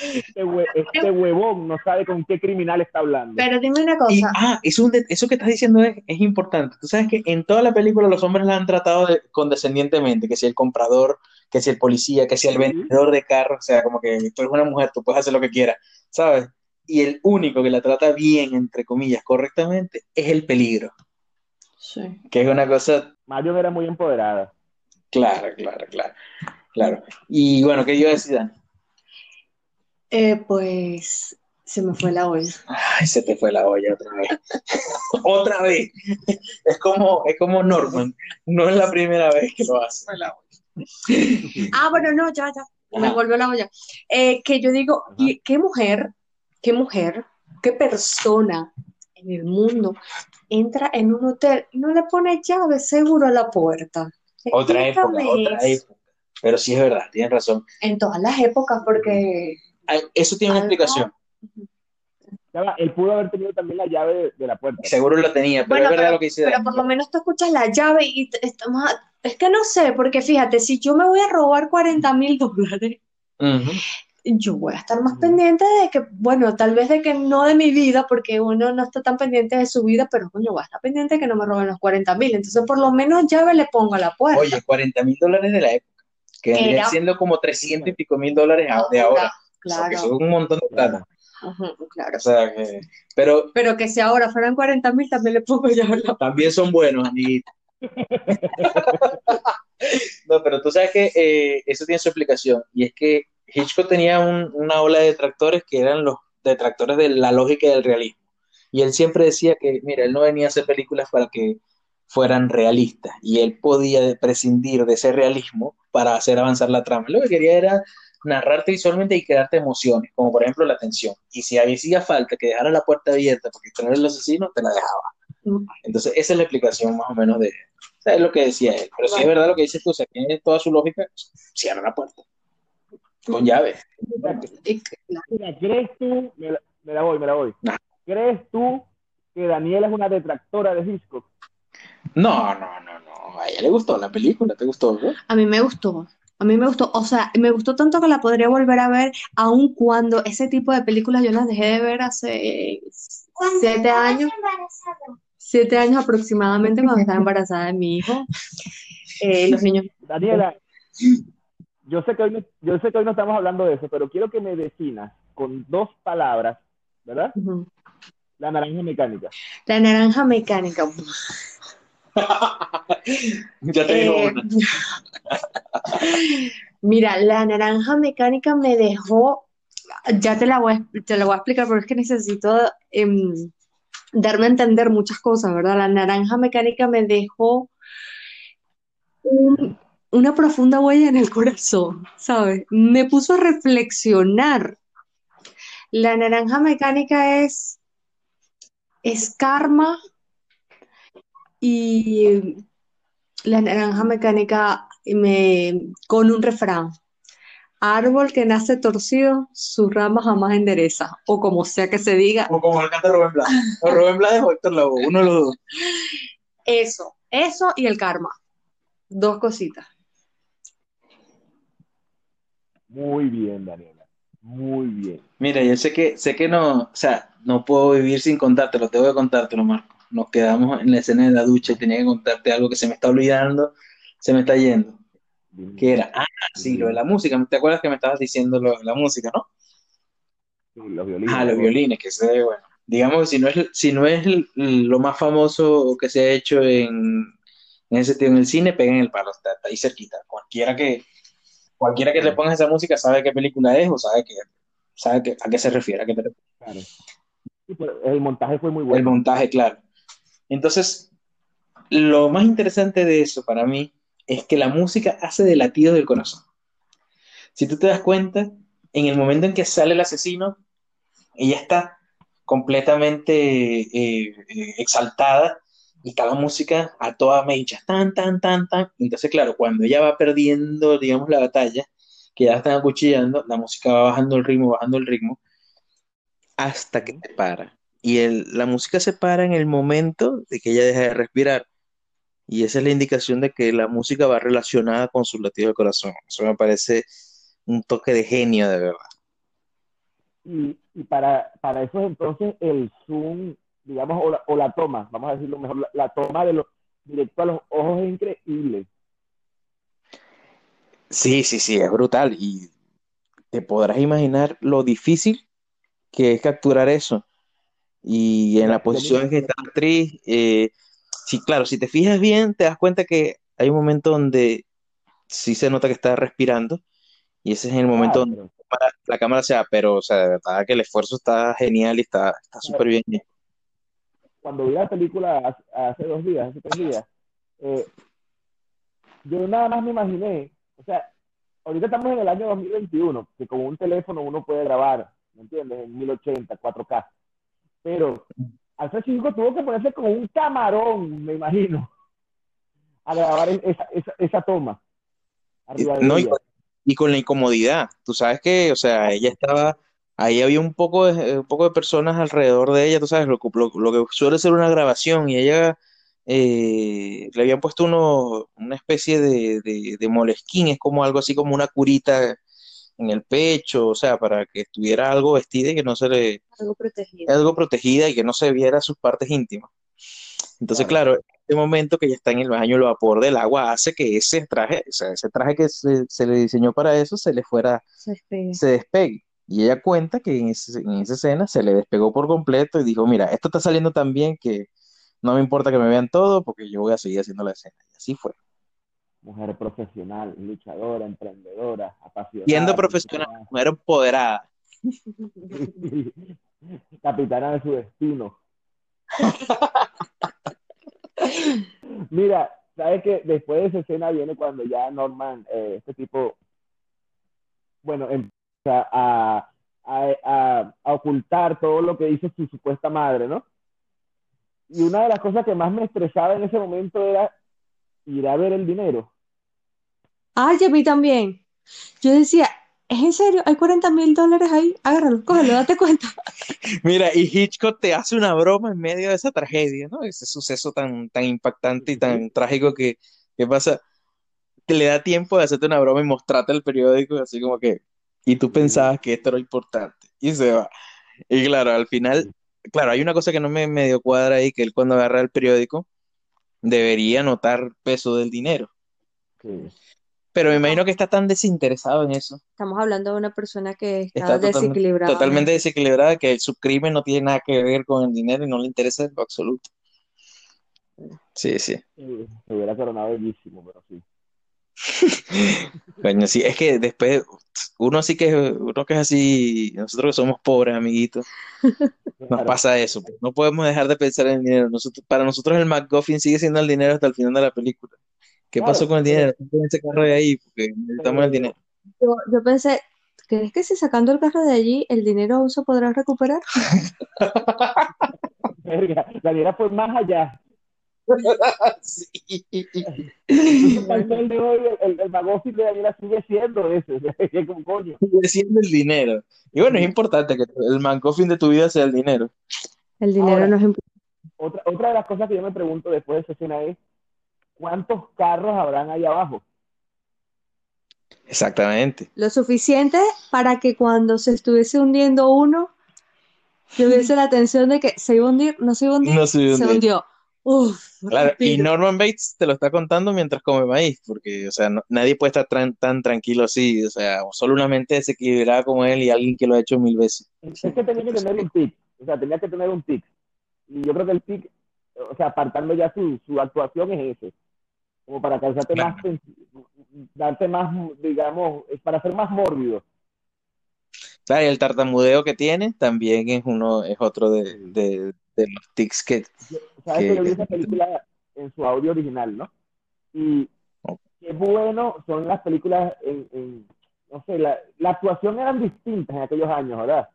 Este, hue- este huevón no sabe con qué criminal está hablando. Pero dime una Y, cosa, ah, es un eso que estás diciendo es, es importante. Tú sabes que en toda la película los hombres la han tratado de- condescendientemente, que si el comprador, que si el policía, que si el vendedor de carros, o sea, como que tú eres una mujer, tú puedes hacer lo que quieras, ¿sabes? Y el único que la trata bien, entre comillas, correctamente, es el peligro, Sí. que es una cosa Marion era muy empoderada. clara, clara, clara, claro. Y bueno, ¿qué iba a decir, Dani? Eh, pues se me fue la olla. Ay, se te fue la olla otra vez. otra vez. Es como, es como Norman, no es la primera vez que lo hace. Ah, bueno, no, ya, ya, me volvió la olla. Eh, que yo digo, ¿y qué mujer, qué mujer, qué persona en el mundo entra en un hotel y no le pone llave seguro a la puerta? Otra época, otra eso. época. Pero sí es verdad, tienes razón. En todas las épocas, porque Eso tiene una explicación. Él pudo haber tenido también la llave de, de la puerta. Seguro lo tenía, pero Bueno, es verdad pero- lo que dice pero por lo menos tú escuchas la llave y estamos a- Es que no sé, porque fíjate, si yo me voy a robar 40 mil dólares, yo voy a estar más pendiente de que, bueno, tal vez de que no de mi vida, porque uno no está tan pendiente de su vida, pero coño, voy a estar pendiente de que no me roben los 40 mil. Entonces, por lo menos llave le pongo a la puerta. Oye, 40 mil dólares de la época, que vendrían Era- siendo como 300 y pico mil dólares de ahora. Sea, que Claro, son un montón de plata. claro. O sea, que- pero Pero que si ahora fueran 40 mil, también le pongo la también son buenos, amiguitos. No, pero tú sabes que eh, eso tiene su explicación. Y es que Hitchcock tenía un- una ola de detractores que eran los detractores de la lógica y del realismo. Y él siempre decía que, mira, él no venía a hacer películas para que fueran realistas. Y él podía prescindir de ese realismo para hacer avanzar la trama. Lo que quería era narrarte visualmente y crearte emociones, como por ejemplo la tensión. Y si hacía falta que dejara la puerta abierta porque era el asesino, te la dejaba. Entonces, esa es la explicación más o menos de, o sea, es lo que decía él. Pero si es verdad lo que dices tú, o sea, tiene toda su lógica, cierra la puerta. Con llave. Mira, ¿crees tú, me la, me la voy, me la voy, Nah. ¿crees tú que Daniela es una detractora de Hitchcock? No, no, no, no. A ella le gustó la película, ¿te gustó? no? A mí me gustó. A mí me gustó. O sea, me gustó tanto que la podría volver a ver, aun cuando ese tipo de películas yo las dejé de ver hace siete años. Siete años aproximadamente cuando estaba embarazada de mi hijo. Eh, los niños. Daniela, yo sé, que hoy no, yo sé que hoy no estamos hablando de eso, pero quiero que me definas con dos palabras, ¿verdad? La naranja mecánica. La naranja mecánica. Ya te digo Eh, una. Mira, la naranja mecánica me dejó, ya te la voy a, te la voy a explicar, pero es que necesito em, darme a entender muchas cosas, ¿verdad? La naranja mecánica me dejó un- una profunda huella en el corazón, ¿sabes? Me puso a reflexionar. La naranja mecánica es, es karma y la naranja mecánica me, con un refrán. Árbol que nace torcido, sus ramas jamás endereza. O como sea que se diga, Como, como el canta Rubén Blas. O Rubén Blas o Héctor Lavoe, uno de los dos. eso, eso y el karma. Dos cositas. Muy bien, Daniela. Muy bien. Mira, yo sé que, sé que no, o sea, no puedo vivir sin contártelo, tengo que contártelo, Marco. Nos quedamos en la escena de la ducha y tenía que contarte algo que se me está olvidando, se me está yendo. ¿Qué era? Ah, sí, lo de la música. ¿Te acuerdas que me estabas diciendo lo de la música, no? Los violines. Ah, los violines, que se bueno. Digamos que si no es, si no es lo más famoso que se ha hecho en, en ese sentido en el cine, pega en el palo, está, está ahí cerquita. Cualquiera que, cualquiera que le ponga esa música sabe qué película es o sabe que, sabe que, a qué se refiere, a qué te refiere. Claro. Pero el montaje fue muy El bueno. montaje, claro. Entonces, lo más interesante de eso para mí es que la música hace de latidos del corazón. Si tú te das cuenta, en el momento en que sale el asesino, ella está completamente eh, eh, exaltada y está la música a toda mecha, tan, tan, tan, tan. Entonces, claro, cuando ella va perdiendo, digamos, la batalla, que ya la están acuchillando, la música va bajando el ritmo, bajando el ritmo, hasta que se para. Y el- la música se para en el momento de que ella deja de respirar. Y esa es la indicación de que la música va relacionada con su latido del corazón. Eso me parece un toque de genio, de verdad. Y, y para, para eso entonces el zoom, digamos, o la, o la toma, vamos a decirlo mejor, la, la toma de los directo a los ojos es increíble. Sí, sí, sí, es brutal. Y te podrás imaginar lo difícil que es capturar eso. Y en la posición en que está la actriz, eh, sí, claro, si te fijas bien, te das cuenta que hay un momento donde sí se nota que está respirando. Y ese es el momento donde Claro, la cámara, la cámara se va, pero, o sea, de verdad que el esfuerzo está genial y está, está súper bien. cuando vi la película hace, hace dos días, hace tres días, eh, yo nada más me imaginé, o sea, ahorita estamos en el año 2021, que con un teléfono uno puede grabar, ¿me entiendes? En 1080, 4K. Pero Alfred Hitchcock tuvo que ponerse como un camarón, me imagino, a grabar esa, esa, esa toma. No, y con, y con la incomodidad. Tú sabes que, o sea, ella estaba, ahí había un poco de, un poco de personas alrededor de ella, tú sabes, lo, que- lo, lo que suele ser una grabación, y ella eh, le habían puesto uno, una especie de, de, de molesquín, es como algo así como una curita en el pecho, o sea, para que estuviera algo vestida y que no se le, Algo protegido. algo protegida y que no se viera sus partes íntimas. Entonces, Claro. claro, este momento que ya está en el baño, el vapor del agua hace que ese traje, o sea, ese traje que se, se le diseñó para eso, se le fuera, Se despegue. se despegue. Y ella cuenta que en, ese- en esa escena se le despegó por completo y dijo, mira, esto está saliendo tan bien que no me importa que me vean todo porque yo voy a seguir haciendo la escena. Y así fue. Mujer profesional, luchadora, emprendedora, apasionada. Siendo profesional, mujer empoderada. capitana de su destino. Mira, sabes que después de esa escena viene cuando ya Norman, eh, este tipo, bueno, empieza a, a, a, a ocultar todo lo que hizo su supuesta madre, ¿no? Y una de las cosas que más me estresaba en ese momento era ir a ver el dinero. Ay, a mí también. Yo decía, ¿es en serio? Hay 40 mil dólares ahí. Agárralo, cógelo, date cuenta. Mira, y Hitchcock te hace una broma en medio de esa tragedia, ¿no? Ese suceso tan, tan impactante y tan trágico que, que pasa. Te le da tiempo de hacerte una broma y mostrarte el periódico, así como que, y tú pensabas que esto era importante. Y se va. Y claro, al final, claro, hay una cosa que no me medio cuadra ahí, que él cuando agarra el periódico debería notar peso del dinero. Sí. Pero me imagino que está tan desinteresado en eso. Estamos hablando de una persona que está, Está totalmente, desequilibrada. totalmente desequilibrada, que su crimen no tiene nada que ver con el dinero y no le interesa en lo absoluto. Sí, sí. Se hubiera coronado bellísimo, pero sí. Coño, sí, es que después uno sí que uno que es así, nosotros que somos pobres, amiguitos, nos pasa eso. pues. No podemos dejar de pensar en el dinero. Nosotros, para nosotros el McGuffin sigue siendo el dinero hasta el final de la película. ¿Qué Claro, pasó con el pero- dinero? Saquen ese carro de ahí porque necesitamos el pero- dinero. Yo, yo pensé, ¿crees que si sacando el carro de allí el dinero aún se podrá recuperar? Verga, la vida fue más allá. Sí. Sol de hoy, el, el, el Magoffin de Daniela sigue siendo ese. Es como coño. Sigue siendo el dinero. Y bueno, es importante que el McGuffin de tu vida sea el dinero. El dinero Ahora, no es importante. Otra, otra de las cosas que yo me pregunto después de esa escena es, ¿cuántos carros habrán ahí abajo? Exactamente. Lo suficiente para que cuando se estuviese hundiendo uno, tuviese la tensión de que se iba a hundir, no se iba a hundir, No se iba a se hundir. hundió. Uf, Claro, y. Norman Bates te lo está contando mientras come maíz, porque, o sea, no- nadie puede estar tan, tan tranquilo así, o sea, solo una mente desequilibrada como él y alguien que lo ha hecho mil veces. Es que tenía que tener un tic, o sea, tenía que tener un tic. Y yo creo que el tic, o sea, apartando ya su, su actuación es ese, como para causarte Claro. más, darte más, digamos, para ser más mórbido. Claro, y el tartamudeo que tiene también es uno, es otro de, de, de los tics que, Sabes que, que yo vi esa película en su audio original, ¿no? Y qué bueno son las películas en, en- no sé, la, la actuación eran distintas en aquellos años, ¿verdad?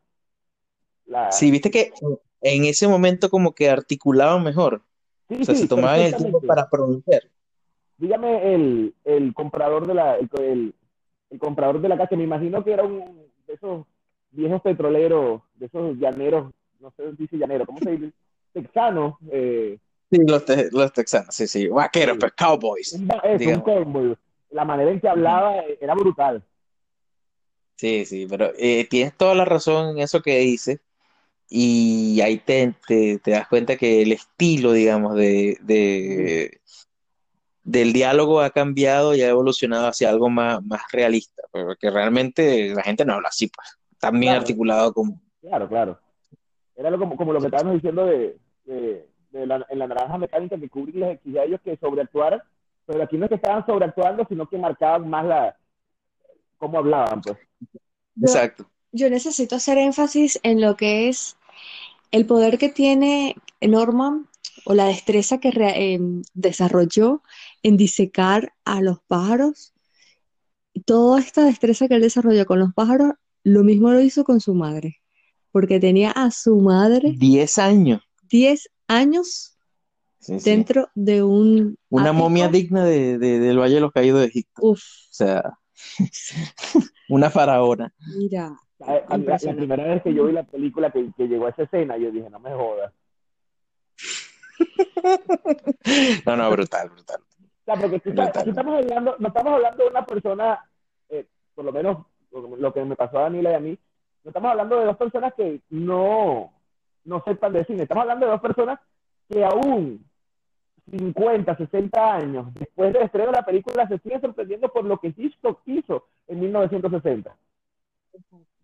La, Sí, viste que en ese momento como que articulaban mejor, sí, o sea, sí, se tomaban el tiempo para pronunciar. Dígame el, el comprador de la, el, el- comprador de la casa, me imagino que era un de esos viejos petroleros, de esos llaneros, no sé si dice llanero, ¿cómo se dice? Texanos, eh, Sí, los, te- los texanos, sí, sí, vaqueros, Sí. pues cowboys, eso, un cowboy. La manera en que hablaba era brutal. Sí, sí, pero eh, tienes toda la razón en eso que dices. Y ahí te, te, te das cuenta que el estilo, digamos, de, de, del diálogo ha cambiado y ha evolucionado hacia algo más, más realista, porque realmente la gente no habla así, pues, tan bien Claro. articulado como... Claro, claro. Era lo, como, como lo que estábamos diciendo de, de, de la, en la naranja mecánica que Kubrick les exigía a ellos que sobreactuaran, pero aquí no es que estaban sobreactuando, sino que marcaban más la cómo hablaban, pues. Exacto. yo necesito hacer énfasis en lo que es el poder que tiene Norman o la destreza que re- em, desarrolló en disecar a los pájaros. Y Toda esta destreza que él desarrolló con los pájaros, lo mismo lo hizo con su madre, porque tenía a su madre 10 años. 10 años Sí, sí. dentro de un Una momia ático. digna de, de- del Valle de los Caídos de Egipto. Uf, O sea, una faraona. mira, La, la impresionante. primera vez que yo vi la película que, que llegó a esa escena, yo dije, no me jodas. No, no, brutal, brutal. Sea, porque aquí, está- aquí estamos hablando, no estamos hablando de una persona, eh, por lo menos lo, que me pasó a Daniela y a mí, no estamos hablando de dos personas que no, no sepan de cine, estamos hablando de dos personas que aún 50, 60 años después del estreno de la película se siguen sorprendiendo por lo que Hitchcock hizo en 1960.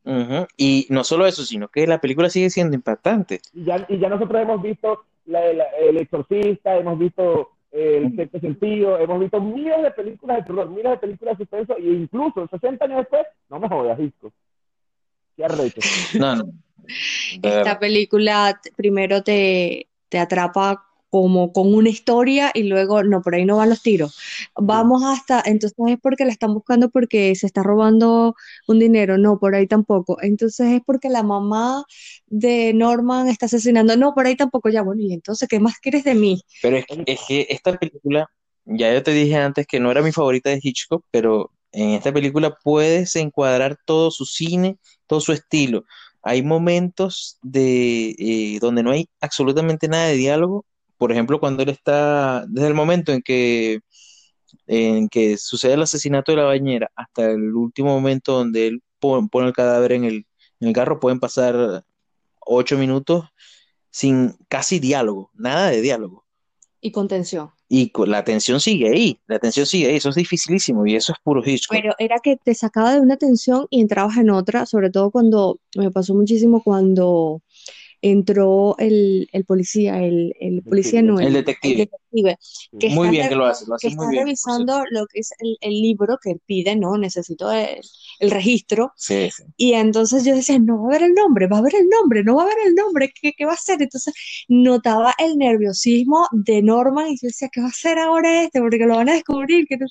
Ujú. Y no solo eso, sino que la película sigue siendo impactante. Y ya, y ya nosotros hemos visto la- la- El Exorcista, hemos visto El sexto sentido, hemos visto miles de películas de terror, miles de películas de suspenso, e incluso 60 años después, no me jodas, disco. Qué arrecho. No, no. Esta película primero te, te atrapa como con una historia y luego, no, por ahí no van los tiros. Vamos hasta, entonces es porque la están buscando porque se está robando un dinero, no, por ahí tampoco. Entonces es porque la mamá de Norman está asesinando, no, por ahí tampoco, ya, bueno, y entonces, ¿qué más quieres de mí? Pero es, es que esta película, ya yo te dije antes que no era mi favorita de Hitchcock, pero en esta película puedes encuadrar todo su cine, todo su estilo. Hay momentos de eh, donde no hay absolutamente nada de diálogo. Por ejemplo, cuando él está, desde el momento en que, en que sucede el asesinato de la bañera hasta el último momento donde él pon- pone el cadáver en el, en el carro, pueden pasar ocho minutos sin casi diálogo, nada de diálogo. Y contención. Y co- la tensión sigue ahí, la tensión sigue ahí, eso es dificilísimo y eso es puro Hitchcock. Pero era que te sacaba de una tensión y entrabas en otra, sobre todo cuando, me pasó muchísimo cuando entró el, el policía, el, el policía no, El detective. el detective, que Muy está bien que lo hace, lo que hace muy está bien. revisando lo que es el, el libro que él pide, ¿no? Necesito el, registro. Sí, sí. Y entonces yo decía, no va a ver el nombre, va a ver el nombre, no va a ver el nombre, ¿qué, qué va a hacer? Entonces notaba el nerviosismo de Norman y yo decía, ¿qué va a hacer ahora este? Porque lo van a descubrir. que no-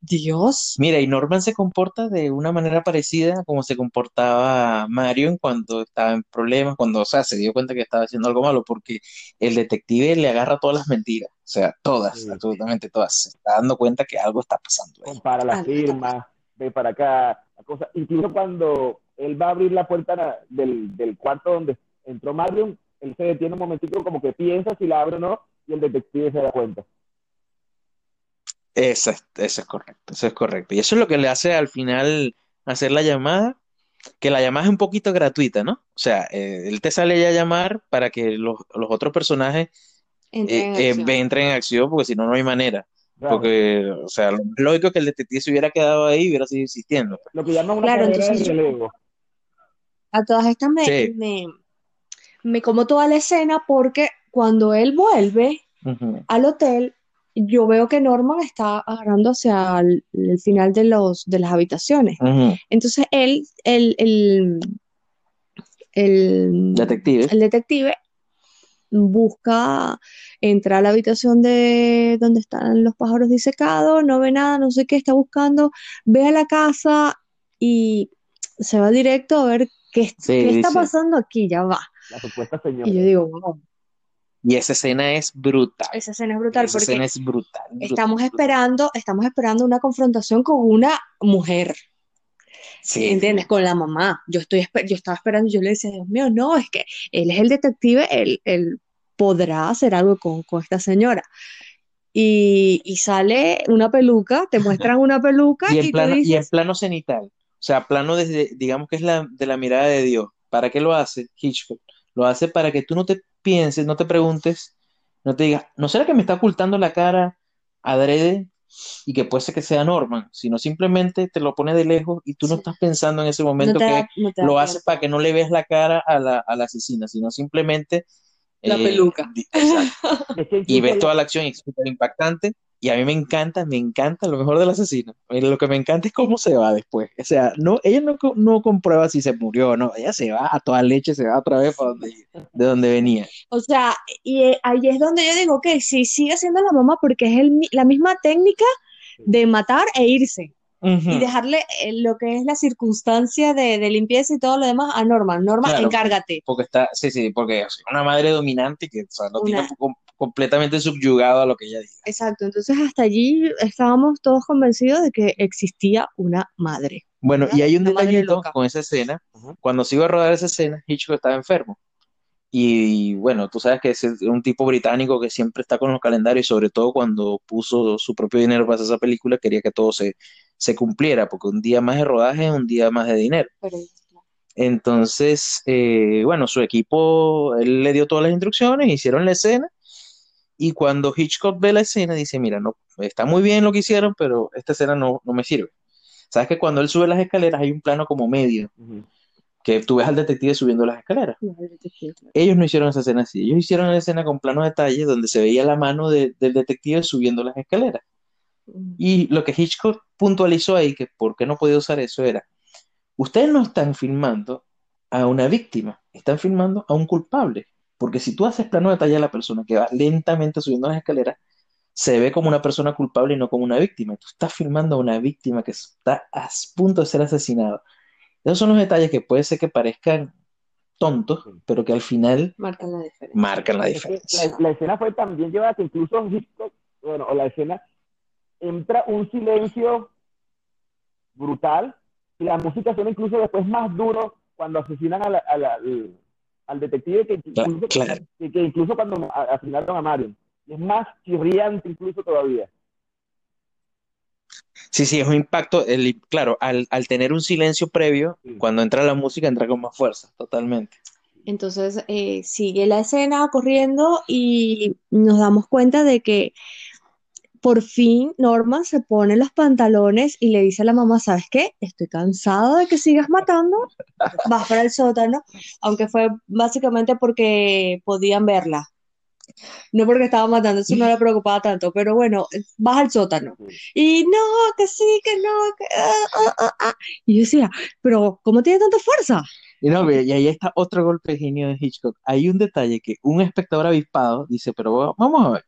Dios. Mira, y Norman se comporta de una manera parecida a como se comportaba Marion cuando estaba en problemas, cuando, o sea, se dio cuenta que estaba haciendo algo malo, porque el detective le agarra todas las mentiras, o sea, todas, Sí. absolutamente todas. Se está dando cuenta que algo está pasando ahí. compara las firmas, ve para acá, cosa. Incluso cuando él va a abrir la puerta del, del cuarto donde entró Marion, él se detiene un momentico como que piensa si la abre o no, y el detective se da cuenta. Eso es, eso es correcto, eso es correcto. Y eso es lo que le hace al final hacer la llamada, que la llamada es un poquito gratuita, ¿no? O sea, eh, él te sale ya a llamar para que los, los otros personajes Entra en eh, eh, entren en acción, porque si no, no hay manera. Claro. Porque, o sea, lógico es que el detective se hubiera quedado ahí y hubiera seguido insistiendo. Lo que llaman una Claro, entonces yo-. A todas estas me, Sí. me, me como toda la escena porque cuando él vuelve al hotel, yo veo que Norman está agarrando hacia el, el final de los, de las habitaciones. Entonces él, el, el, el, Detective. el detective busca, entra a la habitación de donde están los pájaros disecados, no ve nada, no sé qué, está buscando, ve a la casa y se va directo a ver qué, Sí, qué está pasando aquí, ya va. La supuesta señora. Y yo digo, wow, Y esa escena es brutal. esa escena es brutal Esa porque escena es brutal. brutal, estamos brutal. esperando, estamos esperando una confrontación con una mujer. Sí. ¿Entiendes? Con la mamá. Yo estoy, yo estaba esperando, yo le decía, Dios mío, no, es que él es el detective, él, él podrá hacer algo con, con esta señora. Y, y sale una peluca, te muestran una peluca Y y, en tú plano, y en dices, plano cenital. O sea, plano desde, digamos que es la, de la mirada de Dios. ¿Para qué lo hace Hitchcock? Lo hace para que tú no te pienses, no te preguntes, no te digas, ¿no será que me está ocultando la cara adrede y que puede ser que sea Norman? Sino simplemente te lo pone de lejos y tú no estás pensando en ese no momento que no lo hace para que no le veas la cara a la, a la asesina, sino simplemente La eh, peluca. exacto. Y ves toda la acción y es súper impactante. Y a mí me encanta, me encanta lo mejor del asesino. Lo que me encanta es cómo se va después. O sea, no, ella no, co- no comprueba si se murió o no. Ella se va a toda leche, se va otra vez para donde, de donde venía. O sea, y eh, ahí es donde yo digo, que sí, sigue siendo la mamá porque es el mi- la misma técnica de matar e irse. Y dejarle eh, lo que es la circunstancia de, de limpieza y todo lo demás a Norman. Norman, Claro. encárgate. Porque está, sí, sí, porque es una madre dominante que o sea, lo tiene Una- com- completamente subyugado a lo que ella diga. Exacto, entonces hasta allí estábamos todos convencidos de que existía una madre. Bueno, y hay un Una detallito con esa escena. Cuando se iba a rodar esa escena, Hitchcock estaba enfermo. Y bueno, tú sabes que es un tipo británico que siempre está con los calendarios, y sobre todo cuando puso su propio dinero para hacer esa película, quería que todo se, se cumpliera, porque un día más de rodaje es un día más de dinero. Entonces, eh, bueno, su equipo, él le dio todas las instrucciones, hicieron la escena, y cuando Hitchcock ve la escena, dice, mira, no, está muy bien lo que hicieron, pero esta escena no, no me sirve. Sabes que cuando él sube las escaleras hay un plano como medio que tú ves al detective subiendo las escaleras. No. Ellos no hicieron esa escena así. Ellos hicieron la escena con planos detalles donde se veía la mano de- del detective subiendo las escaleras. Mm. Y lo que Hitchcock puntualizó ahí, que por qué no podía usar eso, era, ustedes no están filmando a una víctima, están filmando a un culpable. Porque si tú haces plano detalle a la persona que va lentamente subiendo las escaleras, se ve como una persona culpable y no como una víctima. Tú estás filmando a una víctima que está a punto de ser asesinada. Esos son los detalles que puede ser que parezcan tontos, pero que al final Marcan la diferencia. marcan la Es que diferencia. la, la escena fue tan bien llevada que incluso Hitchcock, bueno, o la escena, entra un silencio brutal y la música suena incluso después más duro cuando asesinan a la- a la- al, al detective que incluso, claro. que, que incluso cuando asesinaron a Marion. Y es más chirriante incluso todavía. Sí, sí, es un impacto, el, claro, al, al tener un silencio previo, Sí. cuando entra la música entra con más fuerza, totalmente. Entonces eh, sigue la escena corriendo y nos damos cuenta de que por fin Norman se pone los pantalones y le dice a la mamá, ¿sabes qué? Estoy cansado de que sigas matando, vas para el sótano, aunque fue básicamente porque podían verla, no porque estaba matando, eso no le preocupaba tanto, pero bueno, vas al sótano. Y no, que sí, que no, que... ah, ah, ah. Y yo decía, pero ¿cómo tiene tanta fuerza? Y, no, y ahí está otro golpe de genio de Hitchcock. Hay un detalle que un espectador avispado dice, pero va- vamos a ver,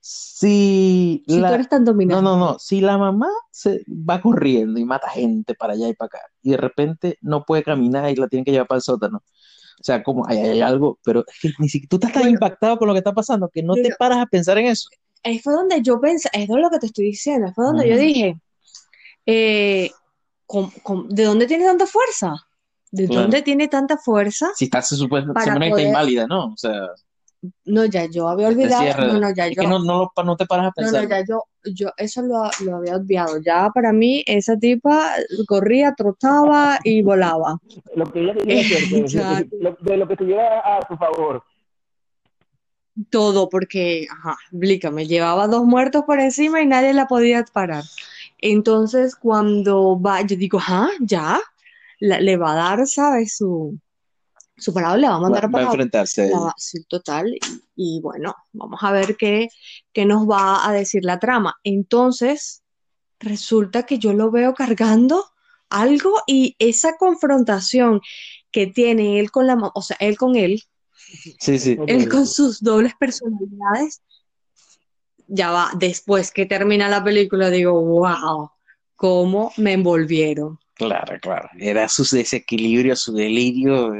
si Si tú la... eres tan No, dominante. no, no, si la mamá se va corriendo y mata gente para allá y para acá, y de repente no puede caminar y la tienen que llevar para el sótano. O sea, como hay, hay algo, pero es que ni siquiera tú estás tan Bueno. impactado con lo que está pasando que no te Pero- paras a pensar en eso. ahí fue donde yo pensé, es lo que te estoy diciendo, fue donde yo Ujú. dije, eh, ¿cómo- cómo- de dónde tiene tanta fuerza? ¿De Claro. dónde tiene tanta fuerza? Si estás, está poder- inválida, ¿no? O sea, No, ya yo había te olvidado, no, no, ya Es yo, que no, no, lo- no te paras a no, pensar. no, ya yo, yo eso lo, lo había olvidado, ya para mí esa tipa corría, trotaba y volaba. Lo que ella hacer, Ya. de lo que tuviera a su favor. Todo, porque, ajá, Blica me llevaba dos muertos por encima y nadie la podía parar. Entonces, cuando va, yo digo, ajá, ya, la- le va a dar, ¿sabes? Su, su parado le va a Va, mandar va a para enfrentarse. a la- ella. sí, total. Y, y bueno, vamos a ver qué, qué nos va a decir la trama. Entonces, resulta que yo lo veo cargando algo y esa confrontación que tiene él con la, o sea, él con él, Sí, sí. él con sus dobles personalidades, ya va, después que termina la película, digo, wow, cómo me envolvieron. Claro, claro. Era su desequilibrio, su delirio,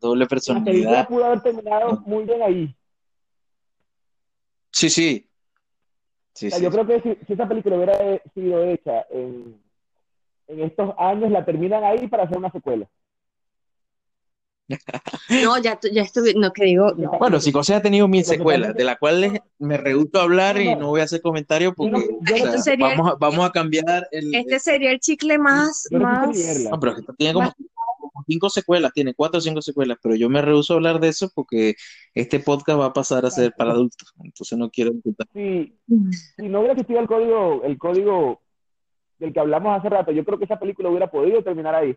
doble La película personalidad. pudo haber terminado muy bien ahí. Sí, sí. Sí, O sea, sí. yo creo que si, si esa película hubiera sido hecha en, en estos años, la terminan ahí para hacer una secuela. No, ya, ya estuve, no, que digo, no. Bueno, Psicosis ha tenido mil secuelas, de las cuales me rehuso a hablar y No, voy a hacer comentarios porque yo o no- sea, Esto sería- vamos, a, vamos a cambiar el... Este sería el chicle más, no más, pero es que tiene como, como cinco secuelas, tiene cuatro o cinco secuelas, pero yo me rehuso a hablar de eso porque este podcast va a pasar a ser para adultos, entonces no quiero disfrutar. Si, si no hubiera existido el código, el código del que hablamos hace rato, yo creo que esa película hubiera podido terminar ahí.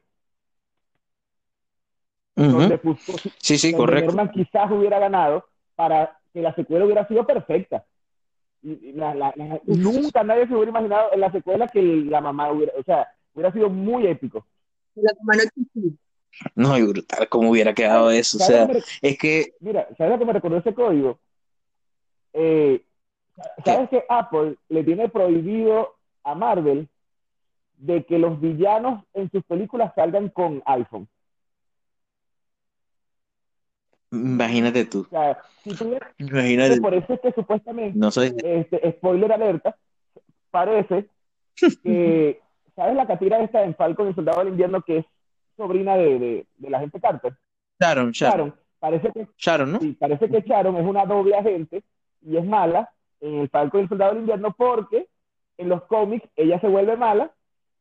Donde, puso- Sí, sí, donde correcto. Norman quizás hubiera ganado para que la secuela hubiera sido perfecta. Y- y la- la- la- nunca nadie se hubiera imaginado en la secuela que la mamá hubiera, o sea, hubiera sido muy épico. la mano chiquita. No, y brutal cómo hubiera quedado eso, o ¿Sabes sea, me- es que, Mira, ¿sabes lo que me recordó ese código? Eh, ¿sabes que Apple le tiene prohibido a Marvel de que los villanos en sus películas salgan con iPhone? imagínate tú, O sea, si tú ves, imagínate, por eso es que supuestamente, no soy, este, spoiler alerta, parece que, ¿sabes la catira esta en Falcon y Soldado del Invierno que es sobrina de, de, de la gente Carter? Sharon, Sharon, Sharon, parece que Sharon, ¿no? Sí, parece que Sharon es una doble agente y es mala en el Falcon y el Soldado del Invierno porque en los cómics ella se vuelve mala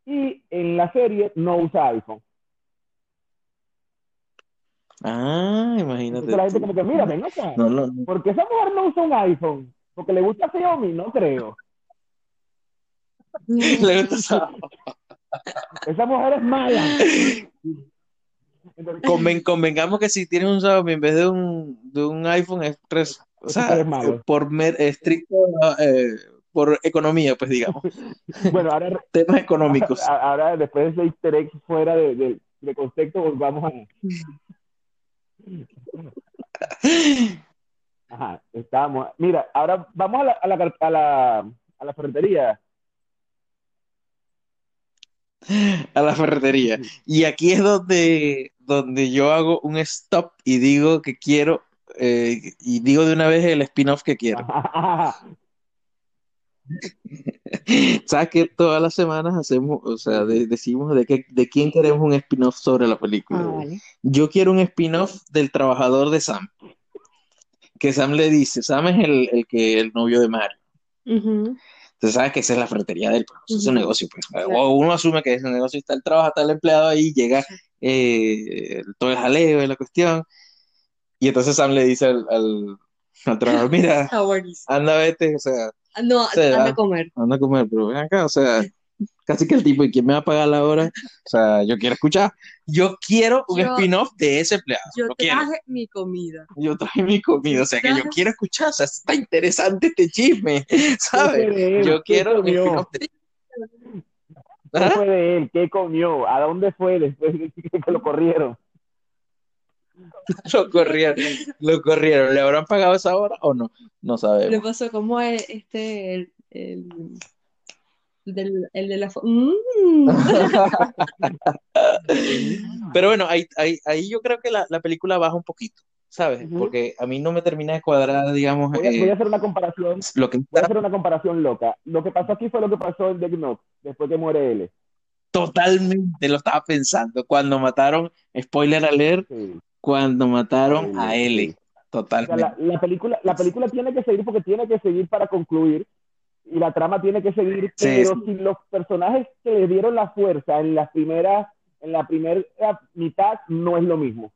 y en la serie no usa iPhone. Ah, imagínate Entonces la gente como que, mira, ven acá, No, no, no. ¿por qué esa mujer no usa un iPhone? ¿Porque le gusta Xiaomi? No creo. Le gusta esa- mujer es mala. Entonces, Conven- convengamos que si tienes un Xiaomi en vez de un, de un iPhone es tres, o sea, malo. por mer- estricto, eh, por economía, pues digamos, bueno, ahora, temas económicos. ahora después de ese easter egg fuera de, de, de contexto, volvamos a... Ajá, estábamos. Mira, ahora vamos a la, a la, a la, a la ferretería. A la ferretería. Y aquí es donde, donde yo hago un stop y digo que quiero, eh, y digo de una vez el spin-off que quiero. Sabes que todas las semanas hacemos, o sea, de- decimos de, qué, de quién queremos un spin-off sobre la película. Ah, vale. Yo quiero un spin-off del trabajador de Sam. Que Sam le dice, Sam es el, el que, el novio de Mario. Entonces sabes que esa es la ferretería de él, pues, es Ujú. negocio, pues. Claro. O uno asume que es un negocio, está el trabajo, está el empleado ahí, llega eh, todo el jaleo de la cuestión. Y entonces Sam le dice al, al, al trabajador, mira, buenísimo. anda, vete, o sea, Ah, No, anda ah. a comer. anda a comer, pero ven acá, o sea, casi que el tipo, ¿y quién me va a pagar la hora? O sea, yo quiero escuchar, yo quiero un Yo- spin-off de ese empleado, Yo lo quiero. traje mi comida. Yo traje mi comida, o sea, que yo Traje- quiero escuchar, o sea, está interesante este chisme, ¿sabes? Yo ¿Qué quiero un comió? spin-off de... ¿Qué ¿Ah? fue de él? ¿Qué comió? ¿A dónde fue después de que lo corrieron? Lo corrieron, lo corrieron. ¿Le habrán pagado esa hora o no? No Le sabemos. pasó como el- este, el, el, del, el de la... Mm. Pero bueno, ahí, ahí, ahí yo creo que la, la película baja un poquito, ¿sabes? Ujú. Porque a mí no me termina de cuadrar, digamos, Voy a, voy a eh, hacer una comparación. lo que Voy a hacer una comparación loca. Lo que pasó aquí fue lo que pasó en Death Note, después que muere L. totalmente, lo estaba pensando, cuando mataron, spoiler alert, Sí, cuando mataron a sí. L, O sea, totalmente. la, la película, la película tiene que seguir porque tiene que seguir para concluir y la trama tiene que seguir, Sí, pero sí. si los personajes que le dieron la fuerza en las primeras, en la primera mitad no es lo mismo.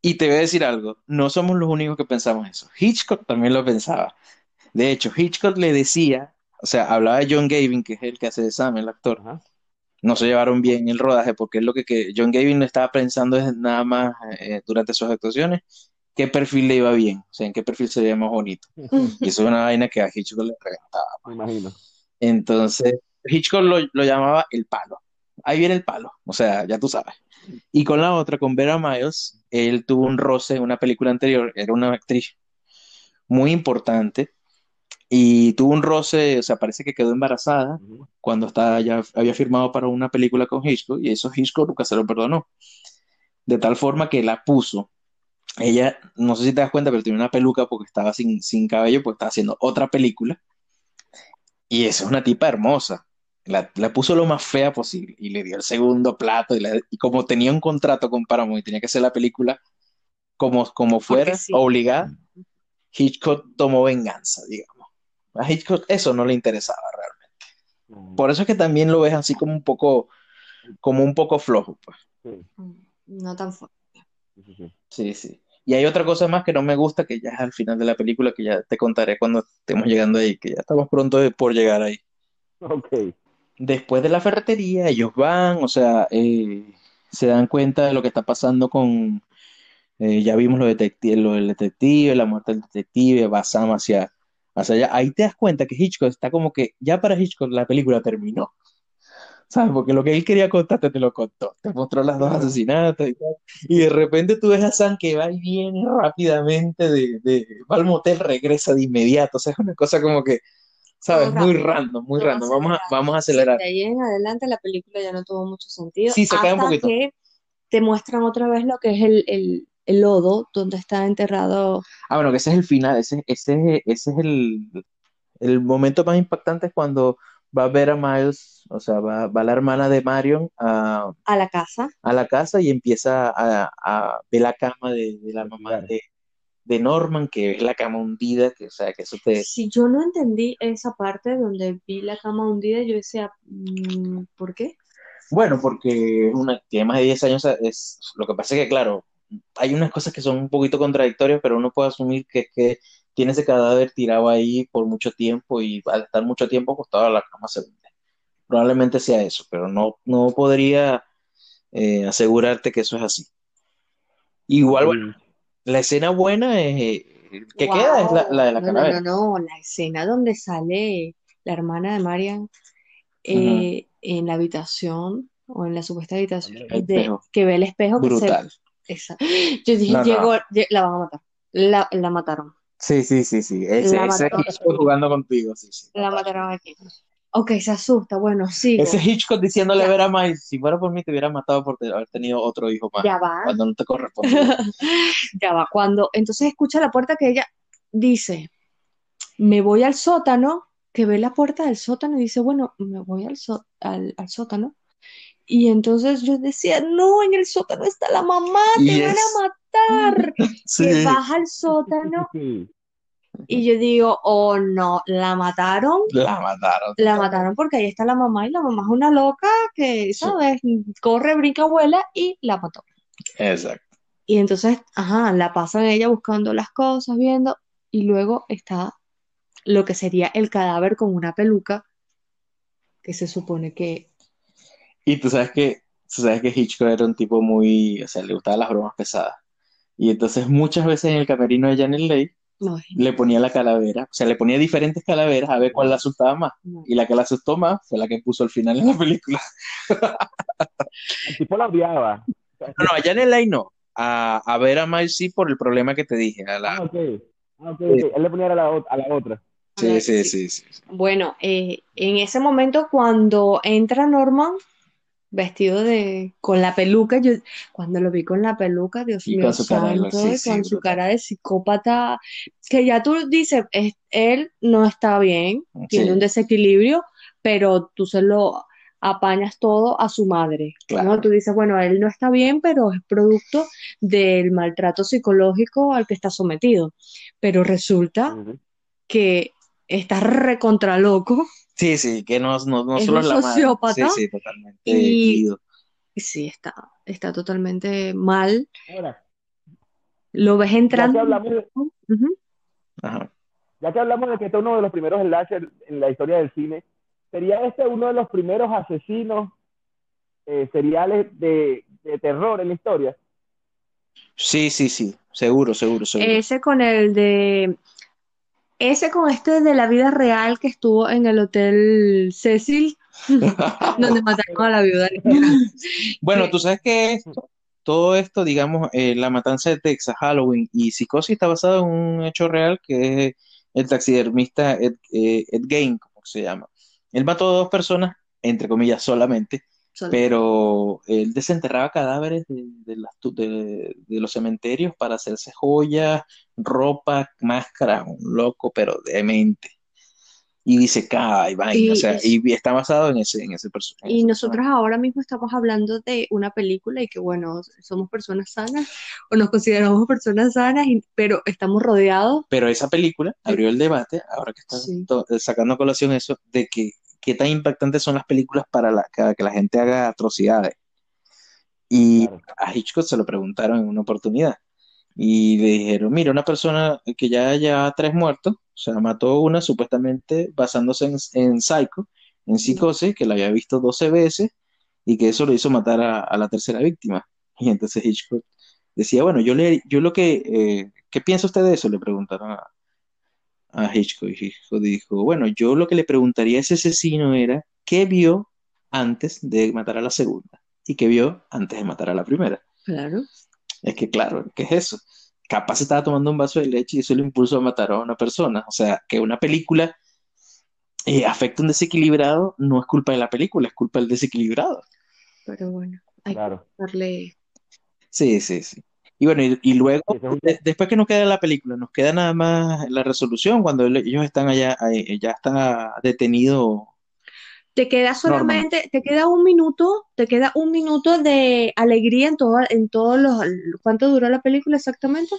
Y te voy a decir algo, no somos los únicos que pensamos eso. Hitchcock también lo pensaba. De hecho, Hitchcock le decía, o sea, hablaba de John Gavin, que es el que hace de Sam, el actor. Ajá. No se llevaron bien el rodaje porque es lo que, que John Gavin estaba pensando es nada más eh, durante sus actuaciones, qué perfil le iba bien, o sea, en qué perfil se veía más bonito. Y eso es una vaina que a Hitchcock le reventaba. Me imagino. Entonces, Hitchcock lo, lo llamaba el palo. Ahí viene el palo, o sea, ya tú sabes. Y con la otra, con Vera Miles, él tuvo un roce en una película anterior, era una actriz muy importante y tuvo un roce, o sea, parece que quedó embarazada cuando estaba, ya había firmado para una película con Hitchcock y eso Hitchcock nunca se lo perdonó. De tal forma que la puso. Ella, no sé si te das cuenta, pero tenía una peluca porque estaba sin, sin cabello, pues estaba haciendo otra película. Y esa es una tipa hermosa. La, la puso lo más fea posible y le dio el segundo plato. Y, la- y como tenía un contrato con Paramount y tenía que hacer la película como, como fuera, sí. obligada, Hitchcock tomó venganza, digamos. A Hitchcock eso no le interesaba realmente. Por eso es que también lo ves así como un poco, como un poco flojo, pues. Sí, No tan fuerte. Sí, sí, sí. Sí, sí. Y hay otra cosa más que no me gusta, que ya es al final de la película, que ya te contaré cuando estemos llegando ahí, que ya estamos pronto por llegar ahí. Ok. Después de la ferretería, ellos van, o sea, eh, se dan cuenta de lo que está pasando con, eh, ya vimos lo, del detective, la muerte del detective, va Sam hacia, hacia allá. Ahí te das cuenta que Hitchcock está como que, ya para Hitchcock la película terminó. ¿Sabes? Porque lo que él quería contarte te lo contó. Te mostró las dos asesinatos y tal. Y de repente tú ves a Sam que va y viene rápidamente de, de, va al motel, regresa de inmediato. O sea, es una cosa como que, ¿sabes? Muy random, muy random. Vamos a, vamos a Sí, acelerar. de ahí en adelante la película ya no tuvo mucho sentido. Sí, se cae un hasta poquito. que te muestran otra vez lo que es el, el, el lodo donde está enterrado. Ah, bueno, que ese es el final, ese, ese, ese es el, el momento más impactante es cuando va a ver a Miles, o sea, va, va la hermana de Marion a, a la casa. a la casa y empieza a, a ver la cama de, de la mamá de, de Norman, que es la cama hundida, que, o sea, que eso te... Si yo no entendí esa parte donde vi la cama hundida, yo decía, mm, ¿por qué? Bueno, porque una, tiene más de 10 años, es, lo que pasa es que, claro, hay unas cosas que son un poquito contradictorias, pero uno puede asumir que es que tiene ese cadáver tirado ahí por mucho tiempo y al estar mucho tiempo acostado a la cama se hunde. Probablemente sea eso, pero no, no podría eh, asegurarte que eso es así. Igual, bueno, la escena buena es, eh, que queda es la, la de la No, no, calavera. no, no, la escena donde sale la hermana de Marian eh, en la habitación o en la supuesta habitación de, que ve el espejo que se... Brutal. Esa- Yo dije, No, llegó, lle- la van a matar. La, la mataron. Sí, sí, sí, sí. Ese, ese. Hitchcock jugando contigo, sí, sí. La mataron aquí. Ok, se asusta. Bueno, sigo. Ese Hitchcock diciéndole a Ya. Vera Miles, si fuera por mí te hubiera matado por haber tenido otro hijo más, Ya va. cuando no te correspondía. Ya va. Cuando entonces escucha la puerta que ella dice, me voy al sótano, que ve la puerta del sótano y dice, bueno, me voy al, só- al, al sótano. Y entonces yo decía, no, en el sótano está la mamá, te van a matar. Que Sí. baja al sótano y yo digo, oh no, la mataron. La mataron. La mataron porque ahí está la mamá y la mamá es una loca que, ¿sabes? Corre, brinca, vuela y la mató. Exacto. Y entonces, ajá, la pasan ella buscando las cosas, viendo, y luego está lo que sería el cadáver con una peluca, que se supone que, Y tú sabes que, tú sabes que Hitchcock era un tipo muy, o sea, le gustaban las bromas pesadas. Y entonces muchas veces en el camerino de Janet Leigh no, le ponía la calavera, o sea, le ponía diferentes calaveras a ver cuál la asustaba más. no. Y la que la asustó más fue la que puso al final en la película. El tipo la odiaba. No, no, a Janet Leigh no. A, a ver a Miles sí por el problema que te dije. A Ah, la... ok. Ah, ok, ok. Él le ponía a la, a la otra. Sí, sí, sí, sí. Bueno, eh, en ese momento cuando entra Norman, vestido de, con la peluca, yo cuando lo vi con la peluca, Dios Y mío con su cara de- santo, sí, sí, con su cara de psicópata, que ya tú dices, es- él no está bien, tiene Sí. un desequilibrio, pero tú se lo apañas todo a su madre, ¿no? Tú dices, bueno, él no está bien, pero es producto del maltrato psicológico al que está sometido, pero resulta que está recontra loco. Sí, sí, que no, no, no Es solo un es la madre. sociópata Sí, sí, totalmente. y- Sí, está, está totalmente mal. Ahora, Lo ves ya que entrando. hablamos de. Ajá. ya que hablamos de que este es uno de los primeros slasher en la historia del cine, ¿sería este uno de los primeros asesinos eh, seriales de, de terror en la historia? Sí, sí, sí, seguro, seguro, seguro. Ese con el de. Ese con este de la vida real que estuvo en el Hotel Cecil, donde mataron a la viuda. Bueno, tú sabes que esto, todo esto, digamos, eh, la matanza de Texas, Halloween y Psicosis está basado en un hecho real que es el taxidermista Ed, eh, Ed Gein, como se llama. Él mató a dos personas, entre comillas, solamente, pero él desenterraba cadáveres de, de las tu- de- de los cementerios para hacerse joyas, ropa, máscaras, un loco, pero demente. Y disecaba y vaina, Y- o sea, y- y está basado en ese, en ese perso- en Y nosotros ahora mismo estamos hablando de una película y que, bueno, somos personas sanas o nos consideramos personas sanas, y- pero estamos rodeados. Pero esa película abrió el debate, ahora que estás Sí. sacando a colación eso, de que qué tan impactantes son las películas para la, para que la gente haga atrocidades. Y Claro. a Hitchcock se lo preguntaron en una oportunidad. Y le dijeron, mira, una persona que ya lleva tres muertos, o sea, mató una supuestamente basándose en, en Psycho, en psicosis, que la había visto 12 veces y que eso lo hizo matar a, a la tercera víctima. Y entonces Hitchcock decía, bueno, yo, le, yo lo que, eh, ¿qué piensa usted de eso? Le preguntaron a, a Hitchcock. Y Hitchcock dijo, bueno, yo lo que le preguntaría a ese asesino era, ¿qué vio antes de matar a la segunda? ¿Y qué vio antes de matar a la primera? Claro. Es que claro, ¿qué es eso? Capaz estaba tomando un vaso de leche y eso le impulsó a matar a una persona. O sea, que una película eh, afecta a un desequilibrado no es culpa de la película, es culpa del desequilibrado. Pero bueno, hay que Claro. darle. Sí, sí, sí. Y bueno, y, y luego, de- después que nos queda la película, nos queda nada más la resolución cuando ellos están allá, ahí, ya está detenido. Te queda solamente, te queda un minuto, te queda un minuto de alegría en todo, en todos los. ¿Cuánto duró la película exactamente?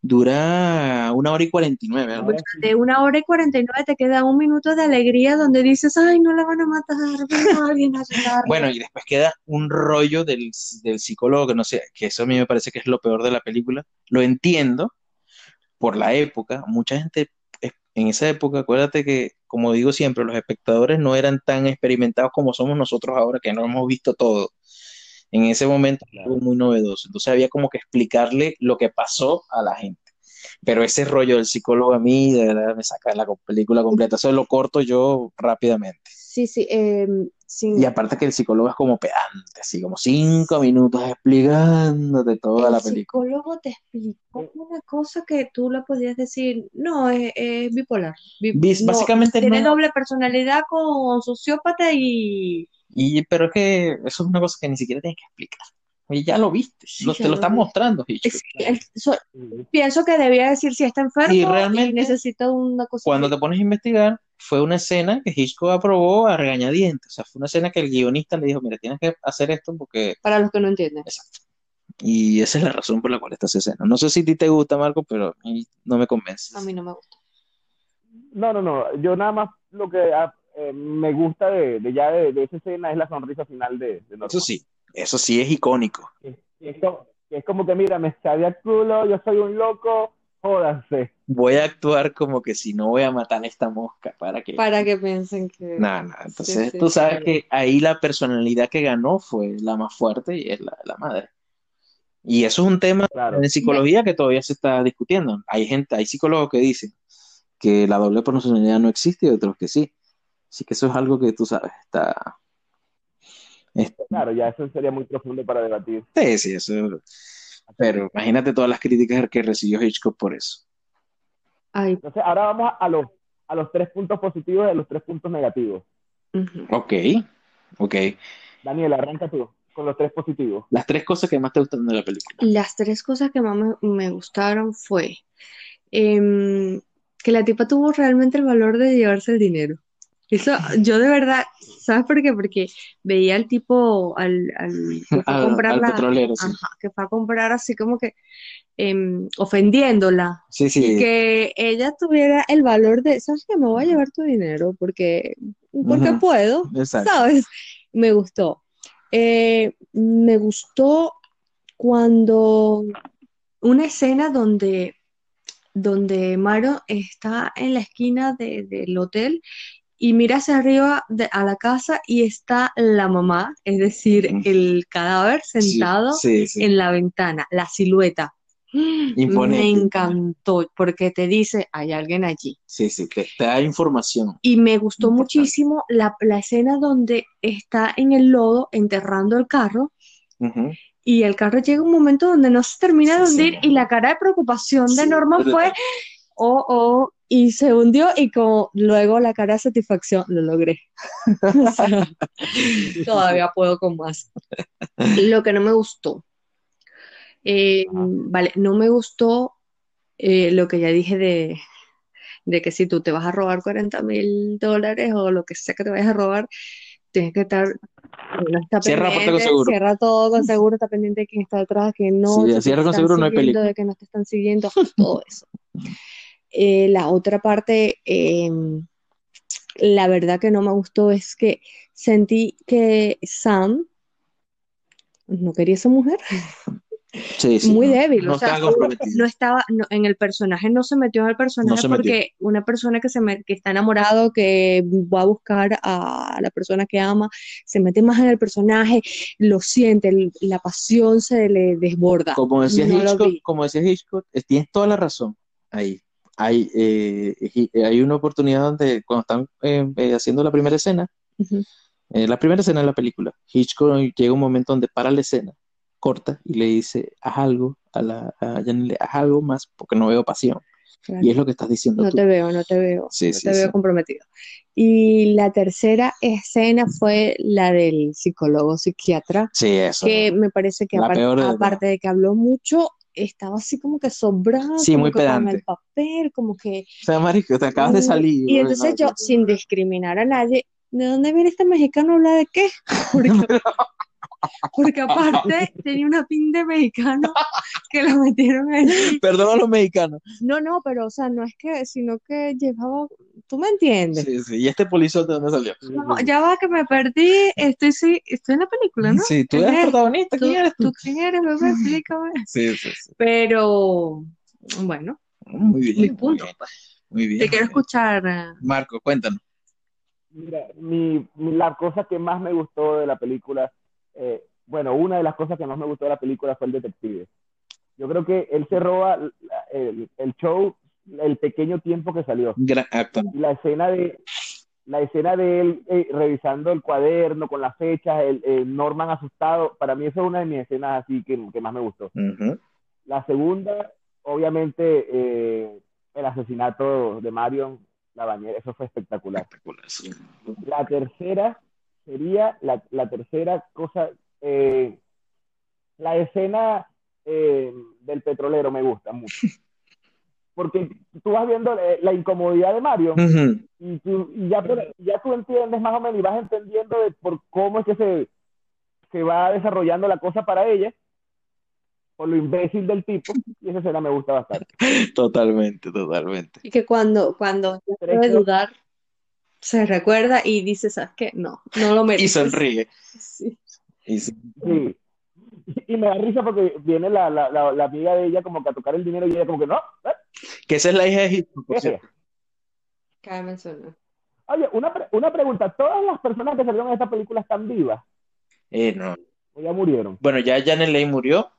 Dura una hora y cuarenta y nueve. De una hora y cuarenta y nueve te queda un minuto de alegría donde dices, ay, no la van a matar, vino alguien a. Bueno, y después queda un rollo del, del psicólogo, que no sé, que eso a mí me parece que es lo peor de la película. Lo entiendo por la época. Mucha gente en esa época, acuérdate que, como digo siempre, los espectadores no eran tan experimentados como somos nosotros ahora, que no hemos visto todo. En ese momento Claro. fue muy novedoso. Entonces había como que explicarle lo que pasó a la gente. Pero ese rollo del psicólogo a mí, de verdad, me saca la película completa. Eso lo corto yo rápidamente. Sí, sí, eh, sí. Y aparte que el psicólogo es como pedante, así como cinco minutos explicándote toda El la película. psicólogo te explicó una cosa que tú le podías decir, no, es, es bipolar. Bi- Bis- no, básicamente tiene no- doble personalidad con sociópata y Y, pero es que eso es una cosa que ni siquiera tienes que explicar. Oye, ya lo viste, Sí, lo- ya te lo lo están mostrando, Hitchcock. es- el- so- Ujú. pienso que debía decir si está enfermo Y realmente, necesita una cosa Cuando te pones a investigar, fue una escena que Hitchcock aprobó a regañadientes. O sea, fue una escena que el guionista le dijo, mira, tienes que hacer esto porque... Para los que no entienden. Exacto. Y esa es la razón por la cual está esa escena. No sé si a ti te gusta, Marco, pero a mí no me convence. A mí no me gusta. No, no, no. Yo nada más lo que ah, eh, me gusta de, de ya de, de esa escena es la sonrisa final de, de Norman. Eso sí, eso sí es icónico. Que es, como, que es como que, mira, me sabía culo, yo soy un loco, jódanse. Voy a actuar como que si no voy a matar a esta mosca para que... Para que piensen que... Nada, nada. Entonces, sí, tú sí, sabes sí. que ahí la personalidad que ganó fue la más fuerte y es la, la madre. Y eso es un tema Claro. en psicología que todavía se está discutiendo. Hay gente, hay psicólogos que dicen que la doble personalidad no existe y otros que sí. Así que eso es algo que tú sabes, está... está- Claro, ya eso sería muy profundo para debatir. Sí, sí, eso... Pero imagínate todas las críticas que recibió Hitchcock por eso. Ay, Entonces, ahora vamos a, los, a los tres puntos positivos y a los tres puntos negativos. Ok, ok. Daniel, arranca tú con los tres positivos. Las tres cosas que más te gustan de la película. Las tres cosas que más me, me gustaron fue em, que la tipa tuvo realmente el valor de llevarse el dinero. Eso, yo de verdad, ¿sabes por qué? Porque veía al tipo, al, al que fue a comprar al la- petrolero, sí. ajá, que fue a comprar así como que em, ofendiéndola. Sí, sí. que ella tuviera el valor de, ¿sabes qué? Me voy a llevar tu dinero porque, porque Ujú. puedo, Exacto. ¿sabes? Me gustó. Eh, me gustó cuando una escena donde, donde Maro está en la esquina de- del hotel y mira hacia arriba de- a la casa y está la mamá, es decir, el cadáver sentado sí, sí. en la ventana, la silueta. Imponente. Me encantó porque te dice, hay alguien allí. Sí, sí, te, te da información. Y me gustó Importante. muchísimo la, la escena donde está en el lodo enterrando el carro y el carro llega un momento donde no se termina de hundir y la cara de preocupación de pero- fue, oh, oh, y se hundió y como luego la cara de satisfacción, lo logré. O sea, todavía puedo con más. Lo que no me gustó, eh, vale, no me gustó eh, lo que ya dije de, de que si tú te vas a robar 40 mil dólares o lo que sea que te vayas a robar, tienes que estar, uno está Cierra con seguro. cierra todo con seguro, está pendiente de quién está detrás, quién no, Sí, cierra con seguro, no hay película. de que no te están siguiendo, todo eso. Eh, la otra parte, eh, la verdad que no me gustó es que sentí que Sam no quería esa mujer, Sí, sí, muy no, débil, no o sea, no estaba no, en el personaje, no se metió en el personaje porque una persona que se me- que está enamorado, que va a buscar a la persona que ama, se mete más en el personaje, lo siente, el- la pasión se le desborda. Como decía Hitchcock, como decía Hitchcock, tienes toda la razón ahí. Hay, eh, hi- hay una oportunidad donde cuando están eh, eh, haciendo la primera escena, eh, la primera escena de la película, Hitchcock llega un momento donde para la escena, corta y le dice, haz algo a la a Janelle, haz algo más porque no veo pasión. Claro. Y es lo que estás diciendo No tú. te veo, no te veo, Sí, no sí, te veo comprometido. Y la tercera escena fue la del psicólogo psiquiatra, Sí, eso. que me parece que de aparte de que habló mucho, estaba así como que sobrado, Sí, como muy que con pedante. el papel, como que... O sea, marico, te acabas de salir. Y entonces yo, sin discriminar a nadie, ¿de dónde viene este mexicano a hablar de qué? Porque, porque aparte tenía una pin de mexicano que lo metieron allí. Perdón a los mexicanos. No, no, pero o sea, no es que, sino que llevaba, ¿tú me entiendes? Sí, sí. ¿Y este polizote de dónde salió? No, ya va que me perdí, estoy, sí, estoy en la película, ¿no? Sí, tú ¿Quién eres es? protagonista. ¿Tú, ¿Quién eres tú? tú quién eres, bebé? Explícame. Sí, sí, sí. Pero, bueno, Muy bien. mis muy puntos. bien, pues. Muy bien. Te quiero escuchar. Marco, cuéntanos. Mira, mi, mi- la cosa que más me gustó de la película, eh, bueno, una de las cosas que más me gustó de la película fue el detective. Yo creo que él se roba el, el show el pequeño tiempo que salió. Y la escena de la escena de él eh, revisando el cuaderno con las fechas, el, el, Norman asustado, para mí eso es una de mis escenas así que, que más me gustó. La segunda, obviamente, eh, el asesinato de Marion, la bañera, eso fue espectacular. Espectacular, sí. La tercera sería, la, la tercera cosa, eh, la escena eh, del petrolero me gusta mucho. Porque tú vas viendo eh, la incomodidad de Mario y, tú, y ya, ya tú entiendes más o menos y vas entendiendo de por cómo es que se, se va desarrollando la cosa para ella, por lo imbécil del tipo, y esa escena me gusta bastante. Totalmente, totalmente. Y que cuando, cuando dudar, se recuerda y dice, ¿sabes qué? No, no lo Y mereces. sonríe. Sí. Y sí. Sí. Y me da risa porque viene la, la, la, la amiga de ella como que a tocar el dinero y ella como que no, ¿eh? Que esa es la hija de Hitchcock, por ¿qué es cierto. mencionar. Oye, una, pre- una pregunta, ¿todas las personas que salieron en esta película están vivas Eh, no. o ya murieron? Bueno, ya Janet Leigh murió.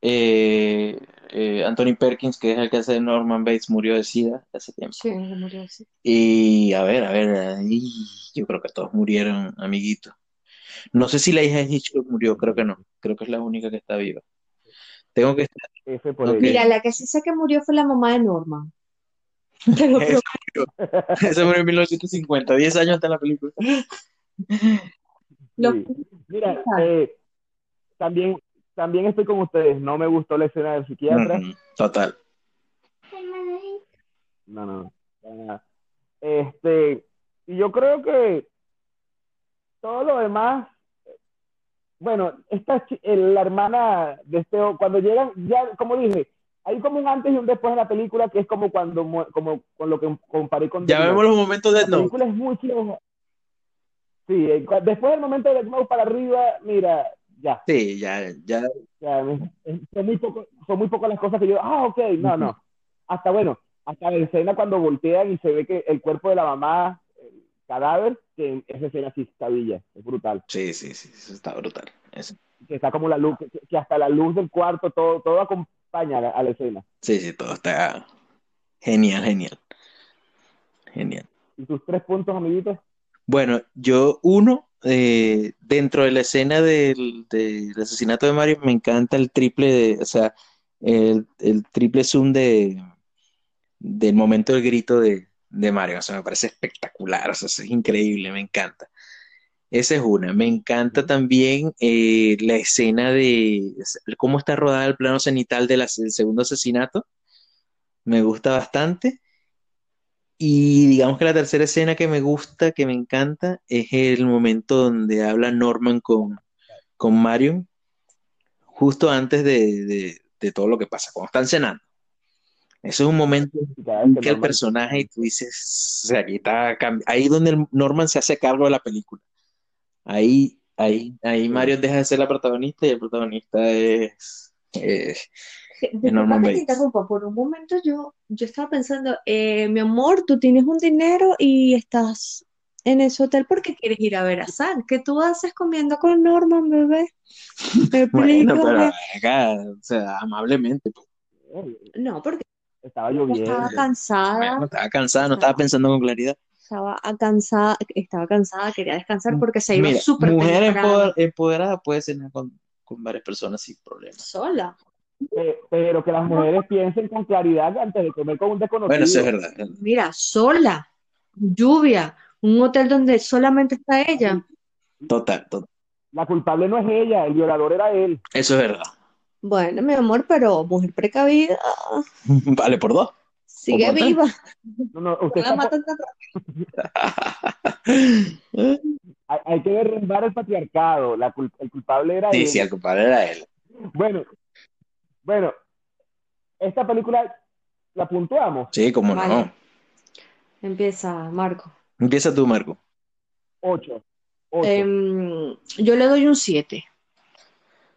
Eh, eh, Anthony Perkins, que es el que hace de Norman Bates, murió de SIDA hace tiempo. Sí, murió así. Y a ver, a ver, ahí yo creo que todos murieron, amiguitos. No sé si la hija de Hitchcock murió, creo que no. Creo que es la única que está viva. Tengo que estar. Mira, la que sí sé que murió fue la mamá de Norman. Te lo Esa murió. Esa murió en 1950, 10 años hasta la película. Sí. Mira, eh, también, también estoy con ustedes, no me gustó la escena del psiquiatra. Total. No, no, no. Este, y yo creo que todo lo demás, bueno, esta chi- eh, la hermana de este, cuando llegan, ya, como dije, hay como un antes y un después en la película que es como cuando, como con lo que comparé con Ya vemos los momentos de La no. película es muy chida. Sí, eh, después del momento de Death para arriba, mira, ya. Sí, ya, ya. Son muy poco, son muy pocas las cosas que yo, ah, ok, no, no. Hasta bueno, hasta la escena cuando voltean y se ve que el cuerpo de la mamá, el cadáver, que esa escena sí está bella, es brutal. Sí, sí, sí, eso está brutal. Eso. Que está como la luz, que, que hasta la luz del cuarto, todo, todo acompaña a la, a la escena. Sí, sí, todo está genial, genial. Genial. ¿Y tus tres puntos, amiguitos? Bueno, yo, uno, eh, dentro de la escena del, del asesinato de Mario, me encanta el triple de, o sea, el, el triple zoom de, del momento del grito de, de Mario. O sea, me parece espectacular, o sea, es increíble, me encanta. Esa es una. Me encanta también eh, la escena de cómo está rodada el plano cenital del del segundo asesinato. Me gusta bastante. Y digamos que la tercera escena que me gusta, que me encanta, es el momento donde habla Norman con, con Marion, justo antes de, de- de todo lo que pasa, cuando están cenando. Eso es un momento en que el personaje, y tú dices, o sea, aquí está, ahí donde Norman se hace cargo de la película. Ahí, ahí, ahí Marion deja de ser la protagonista y el protagonista es, Disculpa Norman que te Bates. interrumpa, por un momento yo, yo estaba pensando, eh, mi amor, tú tienes un dinero y estás en ese hotel porque quieres ir a ver a San. ¿Qué tú haces comiendo con Norman, bebé? bueno, pero Explícame. acá, o sea, amablemente, pues. No, porque Estaba lloviendo. estaba cansada, Bueno, estaba cansada, no estaba pensando con claridad. estaba cansada, estaba cansada, quería descansar porque se iba súper mujer empoderada puede cenar con, con varias personas sin problemas. sola. Eh, pero que las mujeres piensen con claridad antes de comer con un desconocido. Bueno, eso es verdad. Mira, sola, lluvia, un hotel donde solamente está ella. Total, total. La culpable no es ella, el violador era él. Eso es verdad. Bueno, mi amor, pero mujer precavida, Vale por dos. sigue viva. No, no, No usted la está- matan tan rápido. hay, hay que derrumbar el patriarcado. La cul- el culpable era Sí, él. sí, el compadre era él. Bueno, bueno, esta película la puntuamos. Sí, cómo Vale. no. Empieza, Marco. Empieza tú, Marco. Ocho. Ocho. Em, yo le doy un 7.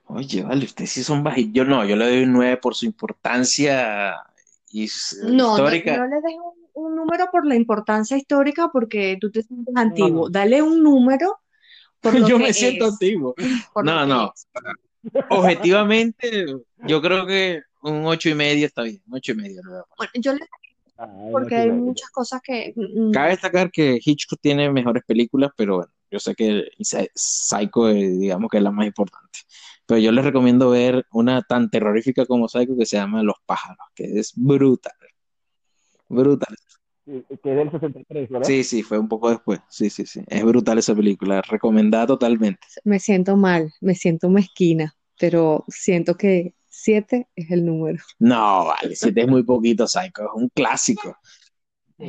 Oye, vale, ustedes sí son bajitos. Yo no, yo le doy un 9 por su importancia his- No, no, histórica. no le des un, un número por la importancia histórica porque tú te sientes antiguo. Dale un número por lo Yo que me siento es, antiguo. No, no. es. Objetivamente, yo creo que un ocho y medio está bien. Un ocho y medio. Bueno, yo le Ah, porque hay muchas cosas que mm, Cabe destacar que Hitchcock tiene mejores películas, pero bueno, yo sé que Psy- Psycho, digamos que es la más importante. Pero yo les recomiendo ver una tan terrorífica como Psycho que se llama Los pájaros, que es brutal. Brutal. Sí, que es del 63, ¿verdad? Sí, sí, fue un poco después. Sí, sí, sí. Es brutal esa película, recomendada totalmente. me siento mal, me siento mezquina, pero siento que siete es el número. No, vale, siete es muy poquito, Psycho, es un clásico. Yo,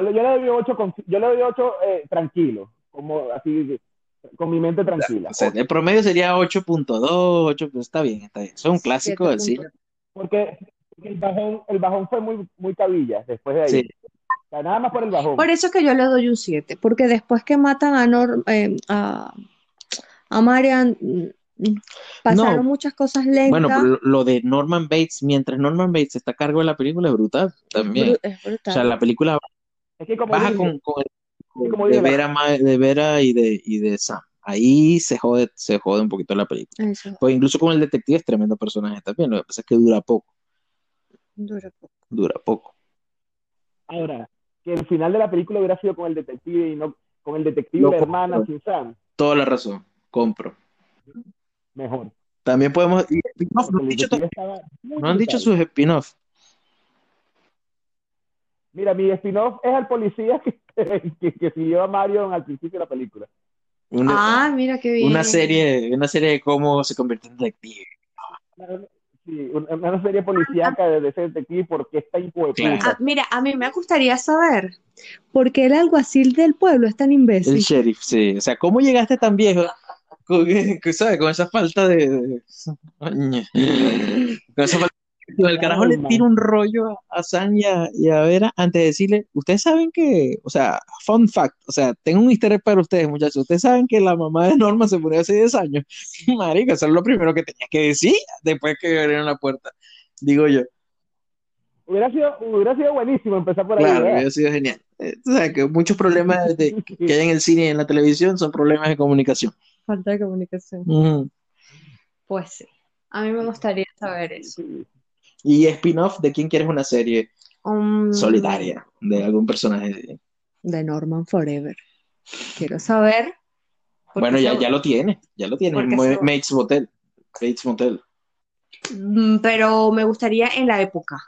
le- yo le doy 8 con, yo le doy 8 eh, tranquilo, como así, con mi mente tranquila. O sea, el promedio sería 8.2, 8, pues está bien, está bien. Eso es un clásico del cine. Porque, porque el bajón, el bajón fue muy, muy cabilla después de ahí. Sí. O sea, nada más por el bajón. Por eso que yo le doy un 7, porque después que matan a, Nor- eh, a, a Marian, mm, pasaron No. muchas cosas lentas. Bueno, pero lo, de Norman Bates, mientras Norman Bates está a cargo de la película, es brutal también. Es O brutal. sea, la película es que como baja dije, con, con como de Vera, Ma- de Vera y de, y de Sam. Ahí se jode, se jode un poquito la película. Eso, Pues incluso con el detective es tremendo personaje también. Lo que pasa es que dura poco, dura poco. dura poco. ahora, que el final de la película hubiera sido con el detective y no con el detective y la hermana compro. sin Sam, Toda la razón, compro. mejor. También podemos... y no han dicho, no han sus spin-off. Mira, mi spin-off es al policía que, que, que siguió a Marion al principio de la película. Una, Ah, mira qué bien. una serie, una serie de cómo se convierte en detective. Sí, una, serie policíaca de, de ese detective porque está hijo de Claro. puta. Ah, mira, a mí me gustaría saber por qué el alguacil del pueblo es tan El imbécil. sheriff, sí. O sea, ¿cómo llegaste tan viejo? Con, con- ¿sabes? Con esa falta de... Con esa falta... El carajo le tira un rollo a, a Sam y a, y a Vera antes de decirle, ustedes saben que, o sea, fun fact, o sea, tengo un easter egg para ustedes, muchachos, ustedes saben que la mamá de Norma se murió hace 10 años. Marica, eso es lo primero que tenía que decir después que abrieron la puerta, digo yo. Hubiera sido, hubiera sido buenísimo empezar por ahí, Claro, ¿verdad? hubiera sido genial. Eh, tú sabes que muchos problemas de- que hay en el cine y en la televisión son problemas de comunicación. Falta de comunicación. Pues sí, a mí me gustaría saber eso. Sí. Y spin-off, ¿de quién quieres una serie Um, solitaria? De algún personaje. De Norman Forever. Quiero saber. Bueno, ya, ya lo tiene, ya lo tiene. Bates Motel. Bates Motel. Mm, Pero me gustaría en la época.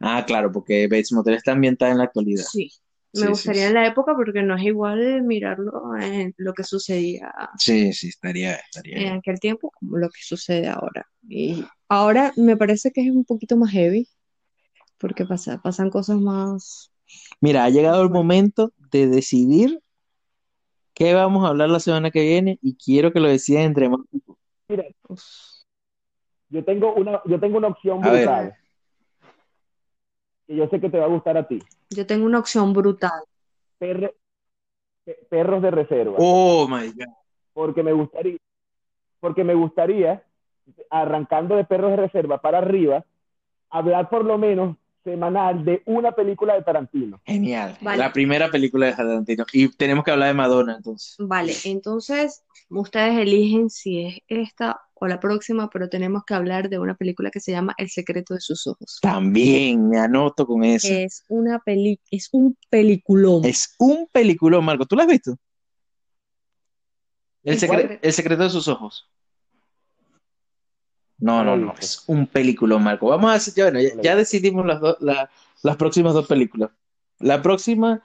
Ah, claro, porque Bates Motel está ambientada en la actualidad. Sí. Me sí, gustaría sí. en la época porque no es igual mirarlo en lo que sucedía Sí, sí, estaría, estaría en bien. aquel tiempo como lo que sucede ahora. Y ahora me parece que es un poquito más heavy porque pasa, pasan cosas más... Mira, ha llegado el momento de decidir qué vamos a hablar la semana que viene y quiero que lo decidan entre más. Mira, yo tengo una, yo tengo una opción A ver. Que yo sé que te va a gustar a ti. Yo tengo una opción brutal. Perre- perros de reserva. Oh my God. Porque me gustaría, porque me gustaría, arrancando de perros de reserva para arriba, hablar por lo menos semanal de una película de Tarantino. Genial. Vale. La primera película de Tarantino. Y tenemos que hablar de Madonna entonces. Vale, entonces ustedes eligen si es esta o la próxima, pero tenemos que hablar de una película que se llama El secreto de sus ojos. También me anoto con eso. Es una peli, es un peliculón. Es un peliculón, Marco. ¿Tú lo has visto? El, El secre- cual- el secreto de sus ojos. No, no, No. Es un peliculón, Marco. Vamos a hacer, ya, bueno, ya, decidimos las, do- la- las próximas dos películas. La próxima,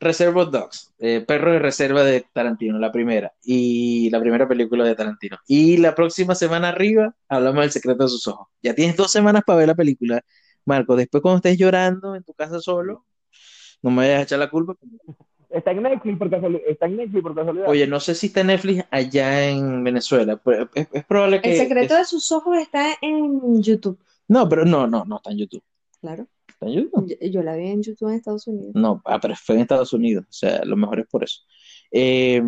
Reservoir Dogs, eh, Perro de Reserva de Tarantino, la primera. Y la primera película de Tarantino. Y la próxima semana arriba, hablamos del secreto de sus ojos. Ya tienes dos semanas para ver la película, Marco. Después, cuando estés llorando en tu casa solo, no me vayas a echar la culpa. Está en Netflix por casualidad. Está en Netflix por casualidad. Oye, no sé si está en Netflix allá en Venezuela. pero Es, es probable que. El secreto de sus ojos está en YouTube. No, pero no, no, no está en YouTube. Claro. ¿Está en YouTube? Yo, yo la vi en YouTube en Estados Unidos. No, ah, pero fue en Estados Unidos. O sea, lo mejor es por eso. Eh,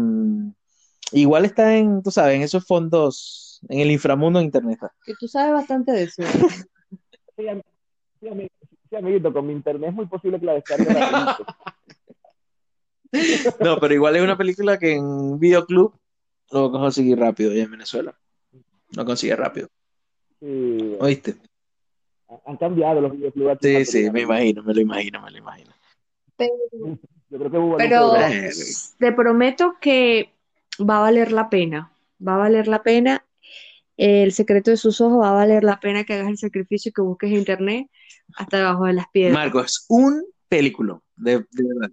igual está en, tú sabes, en esos fondos, en el inframundo de Internet. Que tú sabes bastante de eso. Sí, am- sí, ami- sí, amiguito, con mi internet es muy posible que la descargue rapidito. No, pero igual es una película que en videoclub no conseguí rápido y en Venezuela. No consigue rápido. Sí, ¿Oíste? Han cambiado los videoclubs. Sí, sí, me imagino, me lo imagino, me lo imagino. Pero, Yo creo que hubo pero Eh, te prometo que va a valer la pena. Va a valer la pena. El secreto de sus ojos va a valer la pena que hagas el sacrificio que busques internet hasta debajo de las piedras. Marco, es un película, de, de verdad.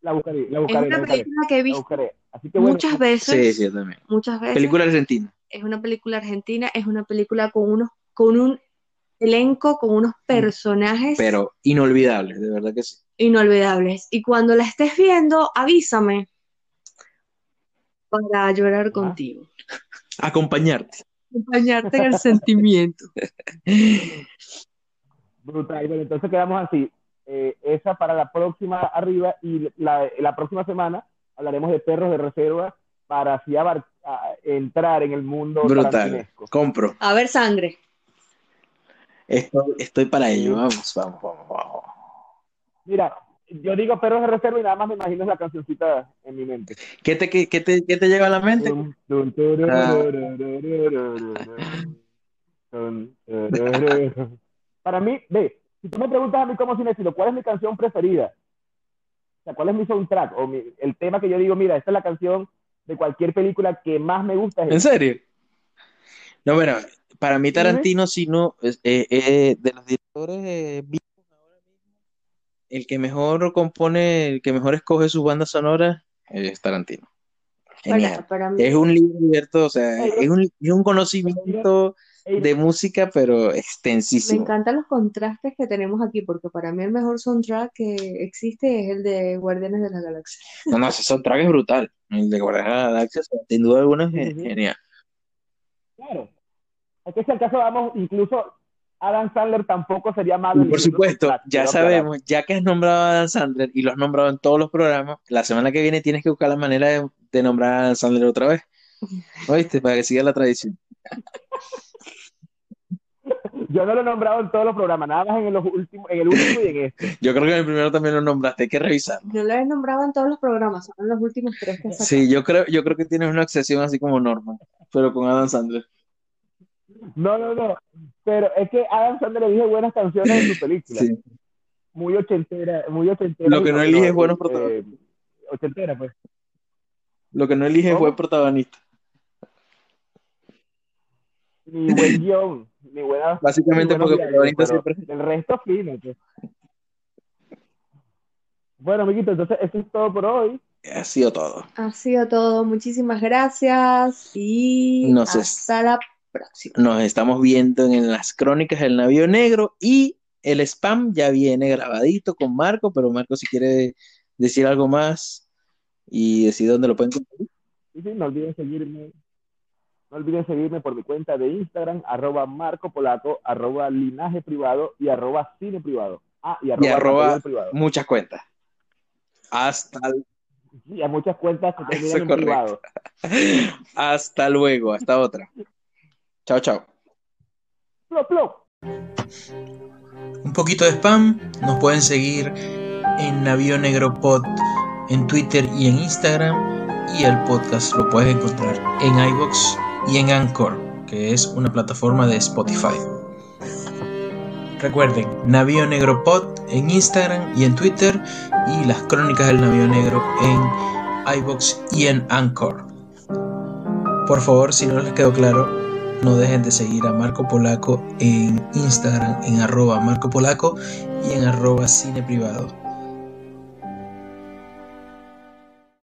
La buscaré, la Es buscaré, la una buscaré, película que he visto buscaré. Así que bueno, muchas veces, Sí, sí, también. muchas veces. Película argentina. Es una película argentina, es una película con unos, con un elenco, con unos personajes pero inolvidable, de verdad que sí. inolvidables. Y cuando la estés viendo, avísame para llorar contigo, Acompañarte. acompañarte en el sentimiento. brutal. Bueno, entonces quedamos así. Eh, esa para la próxima arriba y la, la próxima semana hablaremos de perros de reserva para así abar- a- entrar en el mundo Brutal. Compro. A ver, sangre. Estoy, estoy para ello, vamos, vamos, vamos, vamos. Mira, yo digo perros de reserva y nada más me imagino la cancioncita en mi mente. ¿Qué te, qué, qué te, qué te llega a la mente? Para mí, ve, si tú me preguntas a mí como cinéfilo, ¿cuál es mi canción preferida? O sea, ¿cuál es mi soundtrack? O mi, el tema que yo digo, mira, esta es la canción de cualquier película que más me gusta. Es ¿En serio? No, bueno, para mí Tarantino, si no, es- eh, eh, de los directores eh, vivos ahora mismo, el que mejor compone, el que mejor escoge sus bandas sonoras es Tarantino. Genial. Para, para mí, Es un libro abierto, o sea, es un, es un conocimiento de música, pero me extensísimo. encantan los contrastes que tenemos aquí, porque para mí el mejor soundtrack que existe es el de Guardianes de la Galaxia. No, no, ese soundtrack es brutal. El de Guardianes de la Galaxia, sin duda alguna, es genial. Claro. Es que si acaso vamos, incluso Adam Sandler tampoco sería malo. Por supuesto, ya sabemos, ya que has nombrado a Dan Sandler y lo has nombrado en todos los programas, la semana que viene tienes que buscar la manera de, de nombrar a Dan Sandler otra vez. ¿Oíste? Para que siga la tradición. Yo no lo he nombrado en todos los programas, nada más en, los últimos, en el último y en este. Yo creo que en el primero también lo nombraste, hay que revisar. No lo he nombrado en todos los programas, son los últimos tres que. Sí, yo creo, yo creo que tienes una obsesión así como Norman, pero con Adam Sandler. No, no, no. Pero es que Adam Sandler elige buenas canciones en su película. Sí. Muy ochentera, muy ochentera. Lo que no elige es buenos protagonistas. ochentera, pues. Lo que no elige ¿Cómo? fue protagonista. Ni buen guion, ni buena. Básicamente ni porque diálogos, protagonista siempre. El resto fino, pues. Bueno, amiguito, entonces eso es todo por hoy. Ha sido todo. Ha sido todo, muchísimas gracias y No sé. hasta la próxima. Nos estamos viendo en las crónicas del navío negro y el spam ya viene grabadito con Marco, pero Marco si quiere decir algo más y decir dónde lo pueden conseguir. Y sí, no olviden seguirme. No olviden seguirme por mi cuenta de Instagram, arroba Marco Polaco, arroba linaje privado y arroba cine privado. Ah, y arroba, Y arroba material privado. muchas cuentas. Hasta, Sí, muchas cuentas que Eso en privado. hasta luego, hasta otra. Chao, chao. Plop, plop. Un poquito de spam, nos pueden seguir en Navío Negro Pod en Twitter y en Instagram y el podcast lo puedes encontrar en iBox y en Anchor, que es una plataforma de Spotify. Recuerden, Navío Negro Pod en Instagram y en Twitter y las crónicas del Navío Negro en iBox y en Anchor. Por favor, si no les quedó claro, no dejen de seguir a Marco Polaco en Instagram en arroba Marco Polaco y en arroba cine privado.